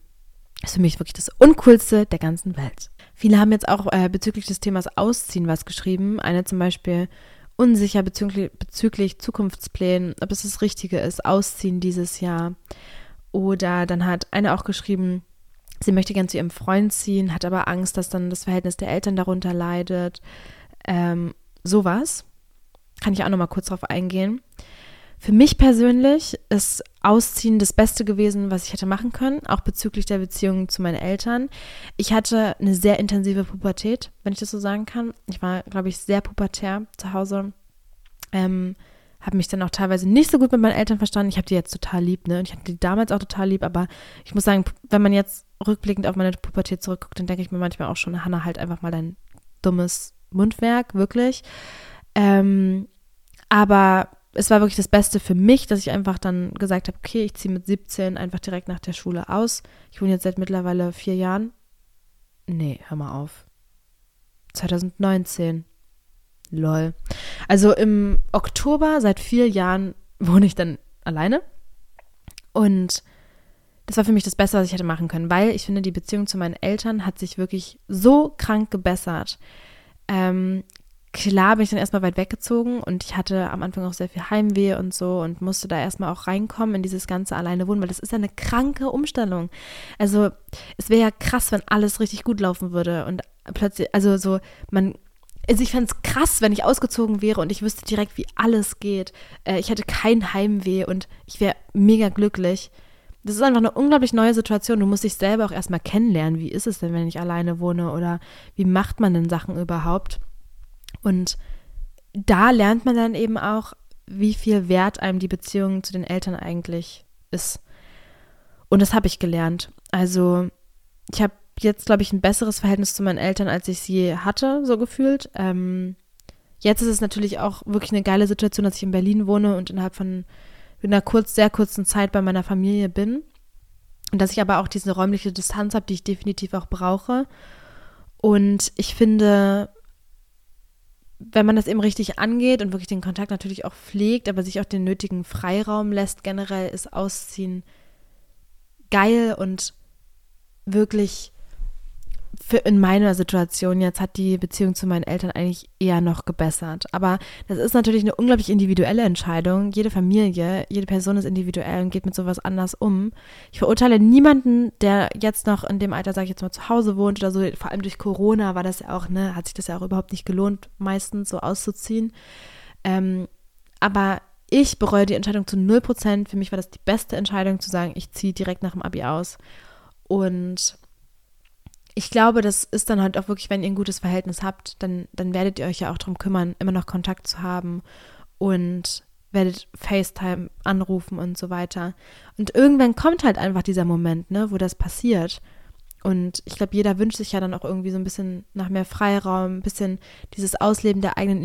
ist für mich wirklich das Uncoolste der ganzen Welt. Viele haben jetzt auch äh, bezüglich des Themas Ausziehen was geschrieben. Eine zum Beispiel unsicher bezüglich, bezüglich Zukunftsplänen, ob es das Richtige ist, Ausziehen dieses Jahr. Oder dann hat eine auch geschrieben, sie möchte gern zu ihrem Freund ziehen, hat aber Angst, dass dann das Verhältnis der Eltern darunter leidet. Ähm, sowas. Kann ich auch nochmal kurz drauf eingehen. Für mich persönlich ist Ausziehen das Beste gewesen, was ich hätte machen können, auch bezüglich der Beziehung zu meinen Eltern. Ich hatte eine sehr intensive Pubertät, wenn ich das so sagen kann. Ich war, glaube ich, sehr pubertär zu Hause. Ähm, habe mich dann auch teilweise nicht so gut mit meinen Eltern verstanden. Ich habe die jetzt total lieb, ne? Und ich hatte die damals auch total lieb, aber ich muss sagen, wenn man jetzt rückblickend auf meine Pubertät zurückguckt, dann denke ich mir manchmal auch schon, Hannah, halt einfach mal dein dummes Mundwerk, wirklich. Ähm, aber es war wirklich das Beste für mich, dass ich einfach dann gesagt habe, okay, ich ziehe mit 17 einfach direkt nach der Schule aus. Ich wohne jetzt seit mittlerweile vier Jahren. Nee, hör mal auf. 2019. Lol. Also im Oktober seit vier Jahren wohne ich dann alleine. Und das war für mich das Beste, was ich hätte machen können, weil ich finde, die Beziehung zu meinen Eltern hat sich wirklich so krank gebessert. Ähm, klar bin ich dann erstmal weit weggezogen und ich hatte am Anfang auch sehr viel Heimweh und so und musste da erstmal auch reinkommen in dieses ganze alleine wohnen, weil das ist ja eine kranke Umstellung. Also es wäre ja krass, wenn alles richtig gut laufen würde und plötzlich, also so, man, also ich fände es krass, wenn ich ausgezogen wäre und ich wüsste direkt, wie alles geht. Äh, ich hätte kein Heimweh und ich wäre mega glücklich. Das ist einfach eine unglaublich neue Situation. Du musst dich selber auch erstmal kennenlernen. Wie ist es denn, wenn ich alleine wohne oder wie macht man denn Sachen überhaupt? Und da lernt man dann eben auch, wie viel wert einem die Beziehung zu den Eltern eigentlich ist. Und das habe ich gelernt. Also ich habe jetzt, glaube ich, ein besseres Verhältnis zu meinen Eltern, als ich sie hatte, so gefühlt. Ähm, jetzt ist es natürlich auch wirklich eine geile Situation, dass ich in Berlin wohne und innerhalb von einer kurz, sehr kurzen Zeit bei meiner Familie bin. Und dass ich aber auch diese räumliche Distanz habe, die ich definitiv auch brauche. Und ich finde, wenn man das eben richtig angeht und wirklich den Kontakt natürlich auch pflegt, aber sich auch den nötigen Freiraum lässt, generell ist Ausziehen geil und wirklich für in meiner Situation jetzt hat die Beziehung zu meinen Eltern eigentlich eher noch gebessert. Aber das ist natürlich eine unglaublich individuelle Entscheidung. Jede Familie, jede Person ist individuell und geht mit sowas anders um. Ich verurteile niemanden, der jetzt noch in dem Alter, sage ich jetzt mal, zu Hause wohnt oder so. Vor allem durch Corona war das ja auch, ne, hat sich das ja auch überhaupt nicht gelohnt, meistens so auszuziehen. Ähm, aber ich bereue die Entscheidung zu 0%. Für mich war das die beste Entscheidung zu sagen, ich ziehe direkt nach dem Abi aus. Und ich glaube, das ist dann halt auch wirklich, wenn ihr ein gutes Verhältnis habt, dann, dann werdet ihr euch ja auch darum kümmern, immer noch Kontakt zu haben und werdet FaceTime anrufen und so weiter. Und irgendwann kommt halt einfach dieser Moment, ne, wo das passiert. Und ich glaube, jeder wünscht sich ja dann auch irgendwie so ein bisschen nach mehr Freiraum, ein bisschen dieses Ausleben der eigenen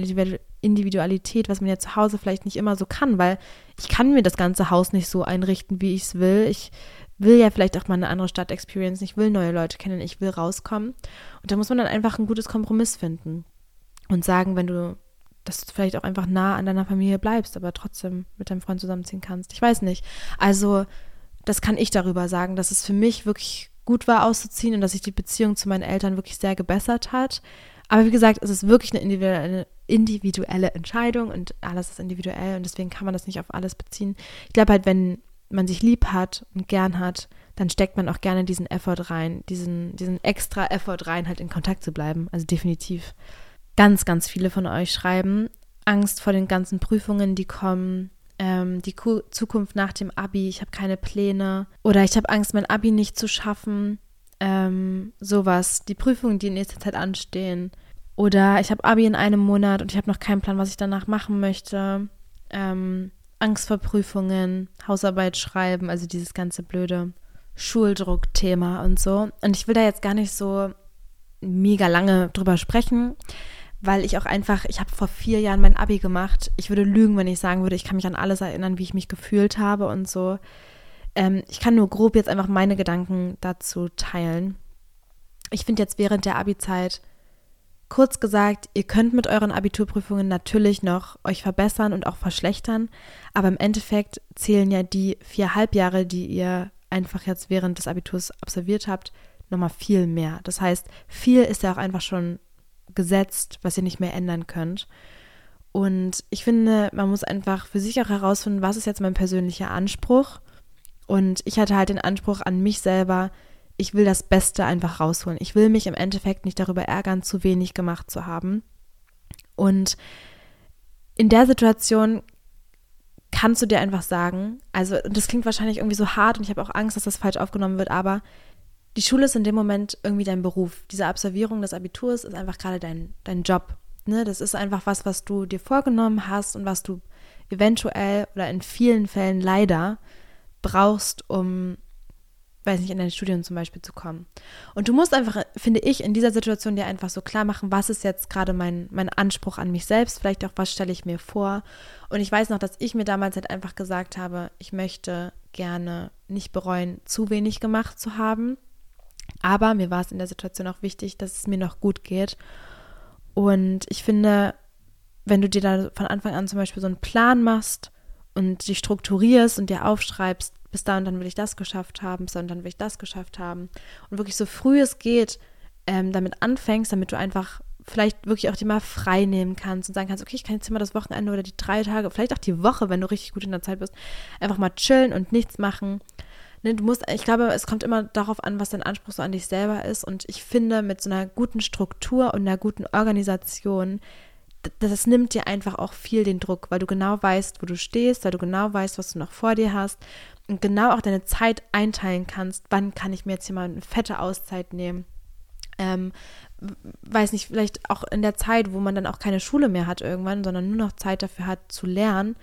Individualität, was man ja zu Hause vielleicht nicht immer so kann, weil ich kann mir das ganze Haus nicht so einrichten, wie ich es will. Ich will ja vielleicht auch mal eine andere Stadt experience, ich will neue Leute kennen, ich will rauskommen. Und da muss man dann einfach ein gutes Kompromiss finden und sagen, wenn du, dass du vielleicht auch einfach nah an deiner Familie bleibst, aber trotzdem mit deinem Freund zusammenziehen kannst. Ich weiß nicht. Also, das kann ich darüber sagen, dass es für mich wirklich gut war auszuziehen und dass sich die Beziehung zu meinen Eltern wirklich sehr gebessert hat. Aber wie gesagt, es ist wirklich eine individuelle, individuelle Entscheidung und alles ist individuell und deswegen kann man das nicht auf alles beziehen. Ich glaube halt, wenn man sich lieb hat und gern hat, dann steckt man auch gerne diesen Effort rein, diesen, diesen extra Effort rein, halt in Kontakt zu bleiben. Also definitiv. Ganz, ganz viele von euch schreiben Angst vor den ganzen Prüfungen, die kommen, ähm, die Ku Zukunft nach dem Abi, ich habe keine Pläne oder ich habe Angst, mein Abi nicht zu schaffen. Ähm, sowas, die Prüfungen, die in nächster Zeit anstehen. Oder ich habe Abi in einem Monat und ich habe noch keinen Plan, was ich danach machen möchte. Ähm, Angst vor Prüfungen, Hausarbeit schreiben, also dieses ganze blöde Schuldruck-Thema und so. Und ich will da jetzt gar nicht so mega lange drüber sprechen, weil ich auch einfach, ich habe vor vier Jahren mein Abi gemacht. Ich würde lügen, wenn ich sagen würde, ich kann mich an alles erinnern, wie ich mich gefühlt habe und so. Ähm, ich kann nur grob jetzt einfach meine Gedanken dazu teilen. Ich finde jetzt während der Abi-Zeit Kurz gesagt, ihr könnt mit euren Abiturprüfungen natürlich noch euch verbessern und auch verschlechtern, aber im Endeffekt zählen ja die vier Halbjahre, die ihr einfach jetzt während des Abiturs absolviert habt, nochmal viel mehr. Das heißt, viel ist ja auch einfach schon gesetzt, was ihr nicht mehr ändern könnt. Und ich finde, man muss einfach für sich auch herausfinden, was ist jetzt mein persönlicher Anspruch. Und ich hatte halt den Anspruch an mich selber, ich will das Beste einfach rausholen. Ich will mich im Endeffekt nicht darüber ärgern, zu wenig gemacht zu haben. Und in der Situation kannst du dir einfach sagen, also das klingt wahrscheinlich irgendwie so hart und ich habe auch Angst, dass das falsch aufgenommen wird, aber die Schule ist in dem Moment irgendwie dein Beruf. Diese Absolvierung des Abiturs ist einfach gerade dein, dein Job. Ne? Das ist einfach was, was du dir vorgenommen hast und was du eventuell oder in vielen Fällen leider brauchst, um weiß nicht, in dein Studium zum Beispiel zu kommen. Und du musst einfach, finde ich, in dieser Situation dir einfach so klar machen, was ist jetzt gerade mein, mein Anspruch an mich selbst, vielleicht auch, was stelle ich mir vor. Und ich weiß noch, dass ich mir damals halt einfach gesagt habe, ich möchte gerne nicht bereuen, zu wenig gemacht zu haben. Aber mir war es in der Situation auch wichtig, dass es mir noch gut geht. Und ich finde, wenn du dir da von Anfang an zum Beispiel so einen Plan machst und dich strukturierst und dir aufschreibst, bis da und dann will ich das geschafft haben, bis da und dann will ich das geschafft haben. Und wirklich so früh es geht, ähm, damit anfängst, damit du einfach vielleicht wirklich auch die mal frei nehmen kannst und sagen kannst, okay, ich kann jetzt immer das Wochenende oder die drei Tage, vielleicht auch die Woche, wenn du richtig gut in der Zeit bist, einfach mal chillen und nichts machen. Ne, du musst, ich glaube, es kommt immer darauf an, was dein Anspruch so an dich selber ist. Und ich finde, mit so einer guten Struktur und einer guten Organisation das nimmt dir einfach auch viel den Druck, weil du genau weißt, wo du stehst, weil du genau weißt, was du noch vor dir hast genau auch deine Zeit einteilen kannst. Wann kann ich mir jetzt hier mal eine fette Auszeit nehmen? Ähm, weiß nicht, vielleicht auch in der Zeit, wo man dann auch keine Schule mehr hat irgendwann, sondern nur noch Zeit dafür hat zu lernen,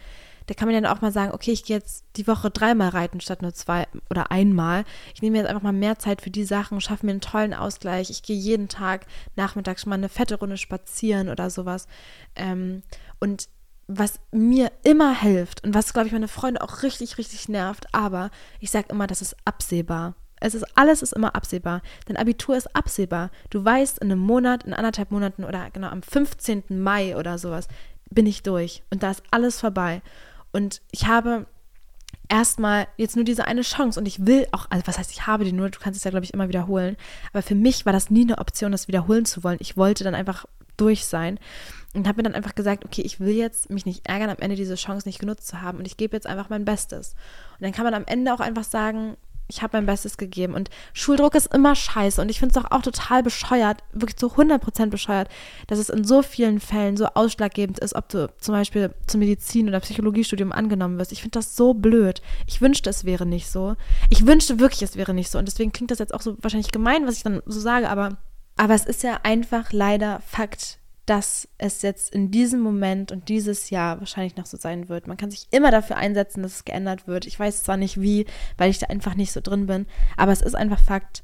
da kann man dann auch mal sagen, okay, ich gehe jetzt die Woche dreimal reiten statt nur zwei oder einmal. Ich nehme jetzt einfach mal mehr Zeit für die Sachen, schaffe mir einen tollen Ausgleich. Ich gehe jeden Tag nachmittags schon mal eine fette Runde spazieren oder sowas. Ähm, und was mir immer hilft und was, glaube ich, meine Freunde auch richtig, richtig nervt, aber ich sage immer, das ist absehbar. Es ist, alles ist immer absehbar. Dein Abitur ist absehbar. Du weißt, in einem Monat, in anderthalb Monaten oder genau am 15. Mai oder sowas bin ich durch und da ist alles vorbei. Und ich habe erstmal jetzt nur diese eine Chance und ich will auch, also was heißt, ich habe die nur, du kannst es ja, glaube ich, immer wiederholen. Aber für mich war das nie eine Option, das wiederholen zu wollen. Ich wollte dann einfach durch sein und habe mir dann einfach gesagt, okay, ich will jetzt mich nicht ärgern, am Ende diese Chance nicht genutzt zu haben und ich gebe jetzt einfach mein Bestes. Und dann kann man am Ende auch einfach sagen, ich habe mein Bestes gegeben. Und Schuldruck ist immer scheiße. Und ich finde es auch, auch total bescheuert, wirklich zu 100% bescheuert, dass es in so vielen Fällen so ausschlaggebend ist, ob du zum Beispiel zum Medizin- oder Psychologiestudium angenommen wirst. Ich finde das so blöd. Ich wünschte, es wäre nicht so. Ich wünschte wirklich, es wäre nicht so. Und deswegen klingt das jetzt auch so wahrscheinlich gemein, was ich dann so sage, aber, aber es ist ja einfach leider Fakt, dass es jetzt in diesem Moment und dieses Jahr wahrscheinlich noch so sein wird. Man kann sich immer dafür einsetzen, dass es geändert wird. Ich weiß zwar nicht wie, weil ich da einfach nicht so drin bin, aber es ist einfach Fakt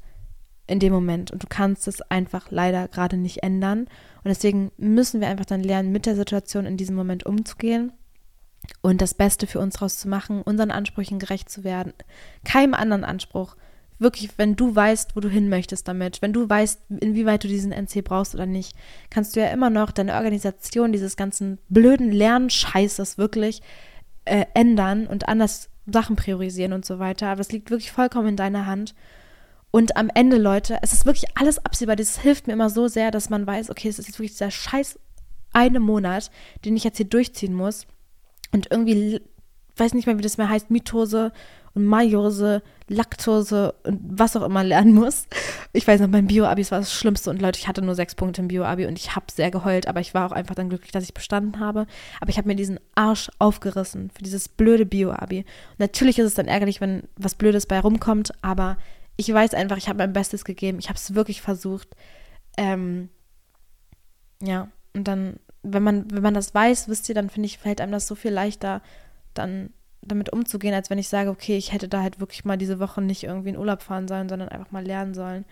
in dem Moment und du kannst es einfach leider gerade nicht ändern. Und deswegen müssen wir einfach dann lernen, mit der Situation in diesem Moment umzugehen und das Beste für uns rauszumachen, unseren Ansprüchen gerecht zu werden, keinem anderen Anspruch wirklich, wenn du weißt, wo du hin möchtest damit, wenn du weißt, inwieweit du diesen NC brauchst oder nicht, kannst du ja immer noch deine Organisation dieses ganzen blöden Lernscheißes wirklich äh, ändern und anders Sachen priorisieren und so weiter. Aber es liegt wirklich vollkommen in deiner Hand. Und am Ende, Leute, es ist wirklich alles absehbar. Das hilft mir immer so sehr, dass man weiß, okay, es ist jetzt wirklich dieser scheiß eine Monat, den ich jetzt hier durchziehen muss. Und irgendwie, weiß nicht mehr, wie das mehr heißt, Mitose Majose, Laktose und was auch immer lernen muss. Ich weiß noch, mein Bio-Abi war das Schlimmste und Leute, ich hatte nur sechs Punkte im Bio-Abi und ich habe sehr geheult, aber ich war auch einfach dann glücklich, dass ich bestanden habe. Aber ich habe mir diesen Arsch aufgerissen für dieses blöde Bio-Abi. Natürlich ist es dann ärgerlich, wenn was Blödes bei rumkommt, aber ich weiß einfach, ich habe mein Bestes gegeben. Ich habe es wirklich versucht. Ähm, ja, und dann, wenn man, wenn man das weiß, wisst ihr, dann finde ich, fällt einem das so viel leichter, dann damit umzugehen, als wenn ich sage, okay, ich hätte da halt wirklich mal diese Woche nicht irgendwie in Urlaub fahren sollen, sondern einfach mal lernen sollen.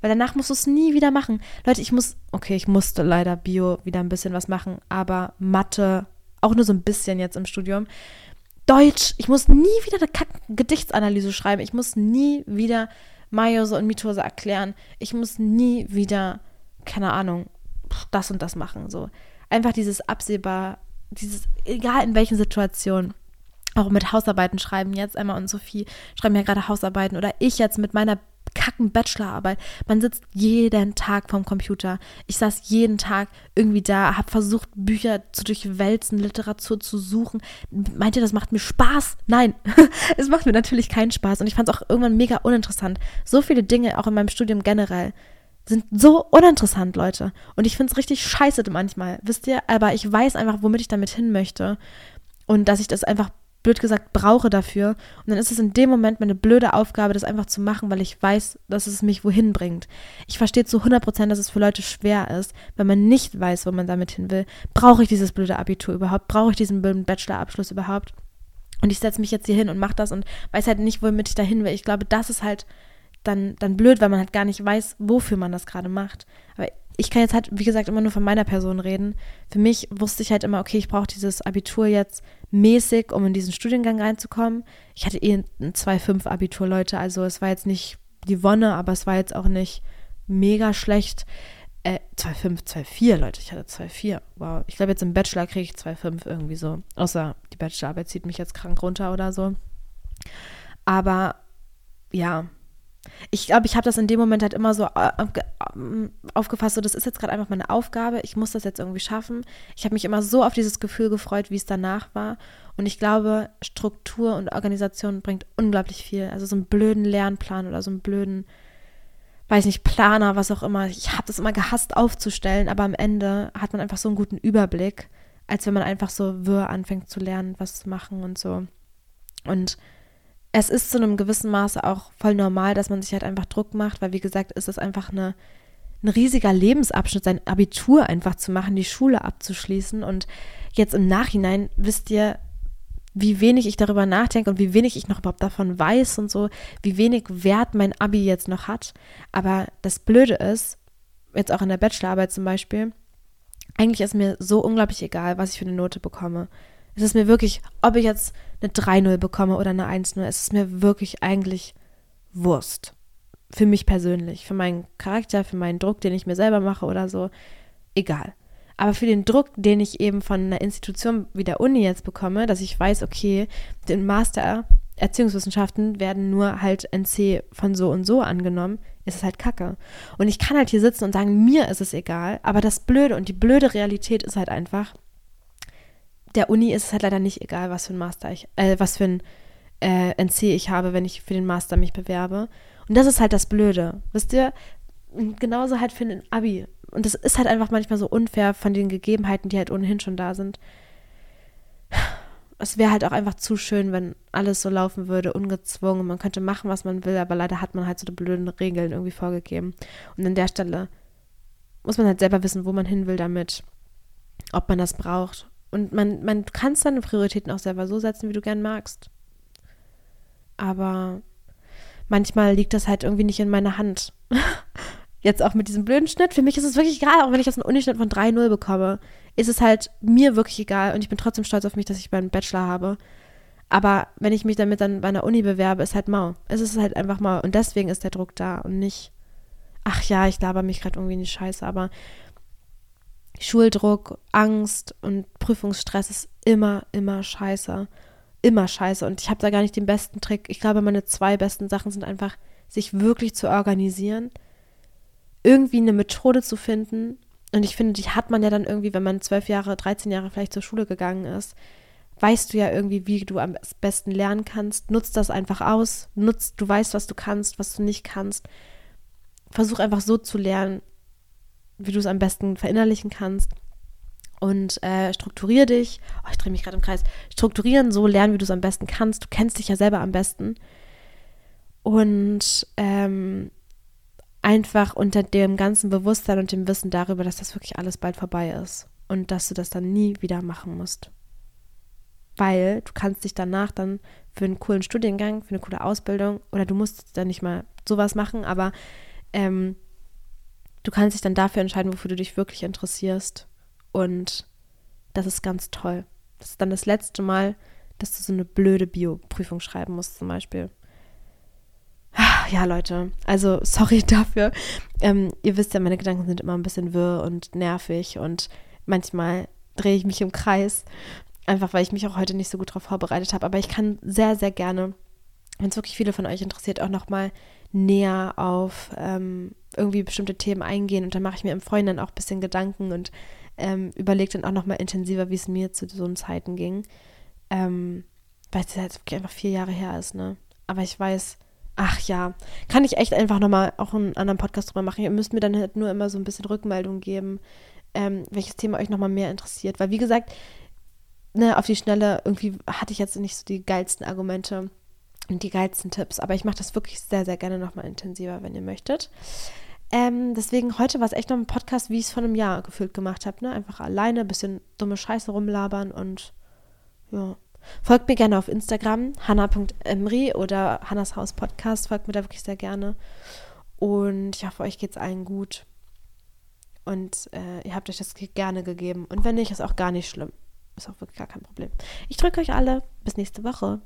Weil danach musst du es nie wieder machen. Leute, ich muss, okay, ich musste leider Bio wieder ein bisschen was machen, aber Mathe, auch nur so ein bisschen jetzt im Studium. Deutsch, ich muss nie wieder eine Kack Gedichtsanalyse schreiben. Ich muss nie wieder Meiose und Mitose erklären. Ich muss nie wieder, keine Ahnung, das und das machen. So. Einfach dieses absehbar, dieses, egal in welchen Situationen auch mit Hausarbeiten schreiben jetzt Emma und Sophie schreiben ja gerade Hausarbeiten oder ich jetzt mit meiner kacken Bachelorarbeit. Man sitzt jeden Tag vorm Computer. Ich saß jeden Tag irgendwie da, habe versucht, Bücher zu durchwälzen, Literatur zu suchen. Meint ihr, das macht mir Spaß? Nein, es macht mir natürlich keinen Spaß. Und ich fand es auch irgendwann mega uninteressant. So viele Dinge, auch in meinem Studium generell, sind so uninteressant, Leute. Und ich finde es richtig scheiße manchmal, wisst ihr? Aber ich weiß einfach, womit ich damit hin möchte. Und dass ich das einfach blöd gesagt, brauche dafür. Und dann ist es in dem Moment meine blöde Aufgabe, das einfach zu machen, weil ich weiß, dass es mich wohin bringt. Ich verstehe zu 100 Prozent, dass es für Leute schwer ist, wenn man nicht weiß, wo man damit hin will. Brauche ich dieses blöde Abitur überhaupt? Brauche ich diesen blöden Bachelorabschluss überhaupt? Und ich setze mich jetzt hier hin und mache das und weiß halt nicht, womit ich dahin will. Ich glaube, das ist halt dann, dann blöd, weil man halt gar nicht weiß, wofür man das gerade macht. Aber ich kann jetzt halt, wie gesagt, immer nur von meiner Person reden. Für mich wusste ich halt immer, okay, ich brauche dieses Abitur jetzt mäßig, um in diesen Studiengang reinzukommen. Ich hatte eh ein 2,5 Abitur, Leute, also es war jetzt nicht die Wonne, aber es war jetzt auch nicht mega schlecht. Äh, 2,5, 2,4, Leute, ich hatte 2,4. Wow, ich glaube jetzt im Bachelor kriege ich 2,5 irgendwie so. Außer die Bachelorarbeit zieht mich jetzt krank runter oder so. Aber ja, ich glaube, ich habe das in dem Moment halt immer so äh, ähm, aufgefasst, so das ist jetzt gerade einfach meine Aufgabe, ich muss das jetzt irgendwie schaffen. Ich habe mich immer so auf dieses Gefühl gefreut, wie es danach war. Und ich glaube, Struktur und Organisation bringt unglaublich viel. Also so einen blöden Lernplan oder so einen blöden, weiß nicht, Planer, was auch immer. Ich habe das immer gehasst aufzustellen, aber am Ende hat man einfach so einen guten Überblick, als wenn man einfach so wirr anfängt zu lernen, was zu machen und so. Und es ist zu einem gewissen Maße auch voll normal, dass man sich halt einfach Druck macht, weil wie gesagt, ist es einfach eine, ein riesiger Lebensabschnitt, sein Abitur einfach zu machen, die Schule abzuschließen. Und jetzt im Nachhinein wisst ihr, wie wenig ich darüber nachdenke und wie wenig ich noch überhaupt davon weiß und so, wie wenig Wert mein Abi jetzt noch hat. Aber das Blöde ist, jetzt auch in der Bachelorarbeit zum Beispiel, eigentlich ist mir so unglaublich egal, was ich für eine Note bekomme. Es ist mir wirklich, ob ich jetzt eine 3-0 bekomme oder eine 1-0, es ist mir wirklich eigentlich Wurst. Für mich persönlich, für meinen Charakter, für meinen Druck, den ich mir selber mache oder so, egal. Aber für den Druck, den ich eben von einer Institution wie der Uni jetzt bekomme, dass ich weiß, okay, den Master Erziehungswissenschaften werden nur halt NC von so und so angenommen, ist es halt Kacke. Und ich kann halt hier sitzen und sagen, mir ist es egal, aber das Blöde und die blöde Realität ist halt einfach, der Uni ist es halt leider nicht egal, was für ein Master ich, äh, was für ein äh, NC ich habe, wenn ich für den Master mich bewerbe. Und das ist halt das Blöde. Wisst ihr, genauso halt für ein Abi. Und das ist halt einfach manchmal so unfair von den Gegebenheiten, die halt ohnehin schon da sind es wäre halt auch einfach zu schön, wenn alles so laufen würde, ungezwungen. Man könnte machen, was man will, aber leider hat man halt so die blöden Regeln irgendwie vorgegeben. Und an der Stelle muss man halt selber wissen, wo man hin will damit, ob man das braucht. Und man, man kann seine Prioritäten auch selber so setzen, wie du gern magst. Aber manchmal liegt das halt irgendwie nicht in meiner Hand. Jetzt auch mit diesem blöden Schnitt. Für mich ist es wirklich egal, auch wenn ich jetzt einen Unischnitt von 3-0 bekomme ist es halt mir wirklich egal und ich bin trotzdem stolz auf mich, dass ich meinen Bachelor habe. Aber wenn ich mich damit dann bei einer Uni bewerbe, ist halt mau. Es ist halt einfach mau. Und deswegen ist der Druck da und nicht, ach ja, ich laber mich gerade irgendwie in die Scheiße, aber Schuldruck, Angst und Prüfungsstress ist immer, immer scheiße. Immer scheiße. Und ich habe da gar nicht den besten Trick. Ich glaube, meine zwei besten Sachen sind einfach, sich wirklich zu organisieren, irgendwie eine Methode zu finden, und ich finde, die hat man ja dann irgendwie, wenn man zwölf Jahre, 13 Jahre vielleicht zur Schule gegangen ist, weißt du ja irgendwie, wie du am besten lernen kannst. Nutzt das einfach aus. Nutzt, du weißt, was du kannst, was du nicht kannst. Versuch einfach so zu lernen, wie du es am besten verinnerlichen kannst. Und äh, strukturier dich. Oh, ich drehe mich gerade im Kreis. Strukturieren, so lernen, wie du es am besten kannst. Du kennst dich ja selber am besten. Und ähm, einfach unter dem ganzen Bewusstsein und dem Wissen darüber, dass das wirklich alles bald vorbei ist und dass du das dann nie wieder machen musst. Weil du kannst dich danach dann für einen coolen Studiengang, für eine coole Ausbildung oder du musst dann nicht mal sowas machen, aber ähm, du kannst dich dann dafür entscheiden, wofür du dich wirklich interessierst und das ist ganz toll. Das ist dann das letzte Mal, dass du so eine blöde Bio-Prüfung schreiben musst zum Beispiel ja, Leute, also sorry dafür. Ähm, ihr wisst ja, meine Gedanken sind immer ein bisschen wirr und nervig und manchmal drehe ich mich im Kreis, einfach weil ich mich auch heute nicht so gut darauf vorbereitet habe. Aber ich kann sehr, sehr gerne, wenn es wirklich viele von euch interessiert, auch nochmal näher auf ähm, irgendwie bestimmte Themen eingehen. Und dann mache ich mir im Freund auch ein bisschen Gedanken und ähm, überlege dann auch nochmal intensiver, wie es mir zu so Zeiten ging. Ähm, weil es jetzt wirklich einfach vier Jahre her ist, ne? Aber ich weiß, Ach ja, kann ich echt einfach nochmal auch einen anderen Podcast drüber machen. Ihr müsst mir dann halt nur immer so ein bisschen Rückmeldung geben, ähm, welches Thema euch nochmal mehr interessiert. Weil wie gesagt, ne, auf die Schnelle irgendwie hatte ich jetzt nicht so die geilsten Argumente und die geilsten Tipps. Aber ich mache das wirklich sehr, sehr gerne nochmal intensiver, wenn ihr möchtet. Ähm, deswegen heute war es echt noch ein Podcast, wie ich es vor einem Jahr gefühlt gemacht habe. Ne? Einfach alleine, ein bisschen dumme Scheiße rumlabern und ja. Folgt mir gerne auf Instagram, hanna.emri oder Hannas Haus Podcast. Folgt mir da wirklich sehr gerne. Und ich hoffe, euch geht es allen gut. Und äh, ihr habt euch das gerne gegeben. Und wenn nicht, ist auch gar nicht schlimm. Ist auch wirklich gar kein Problem. Ich drücke euch alle. Bis nächste Woche.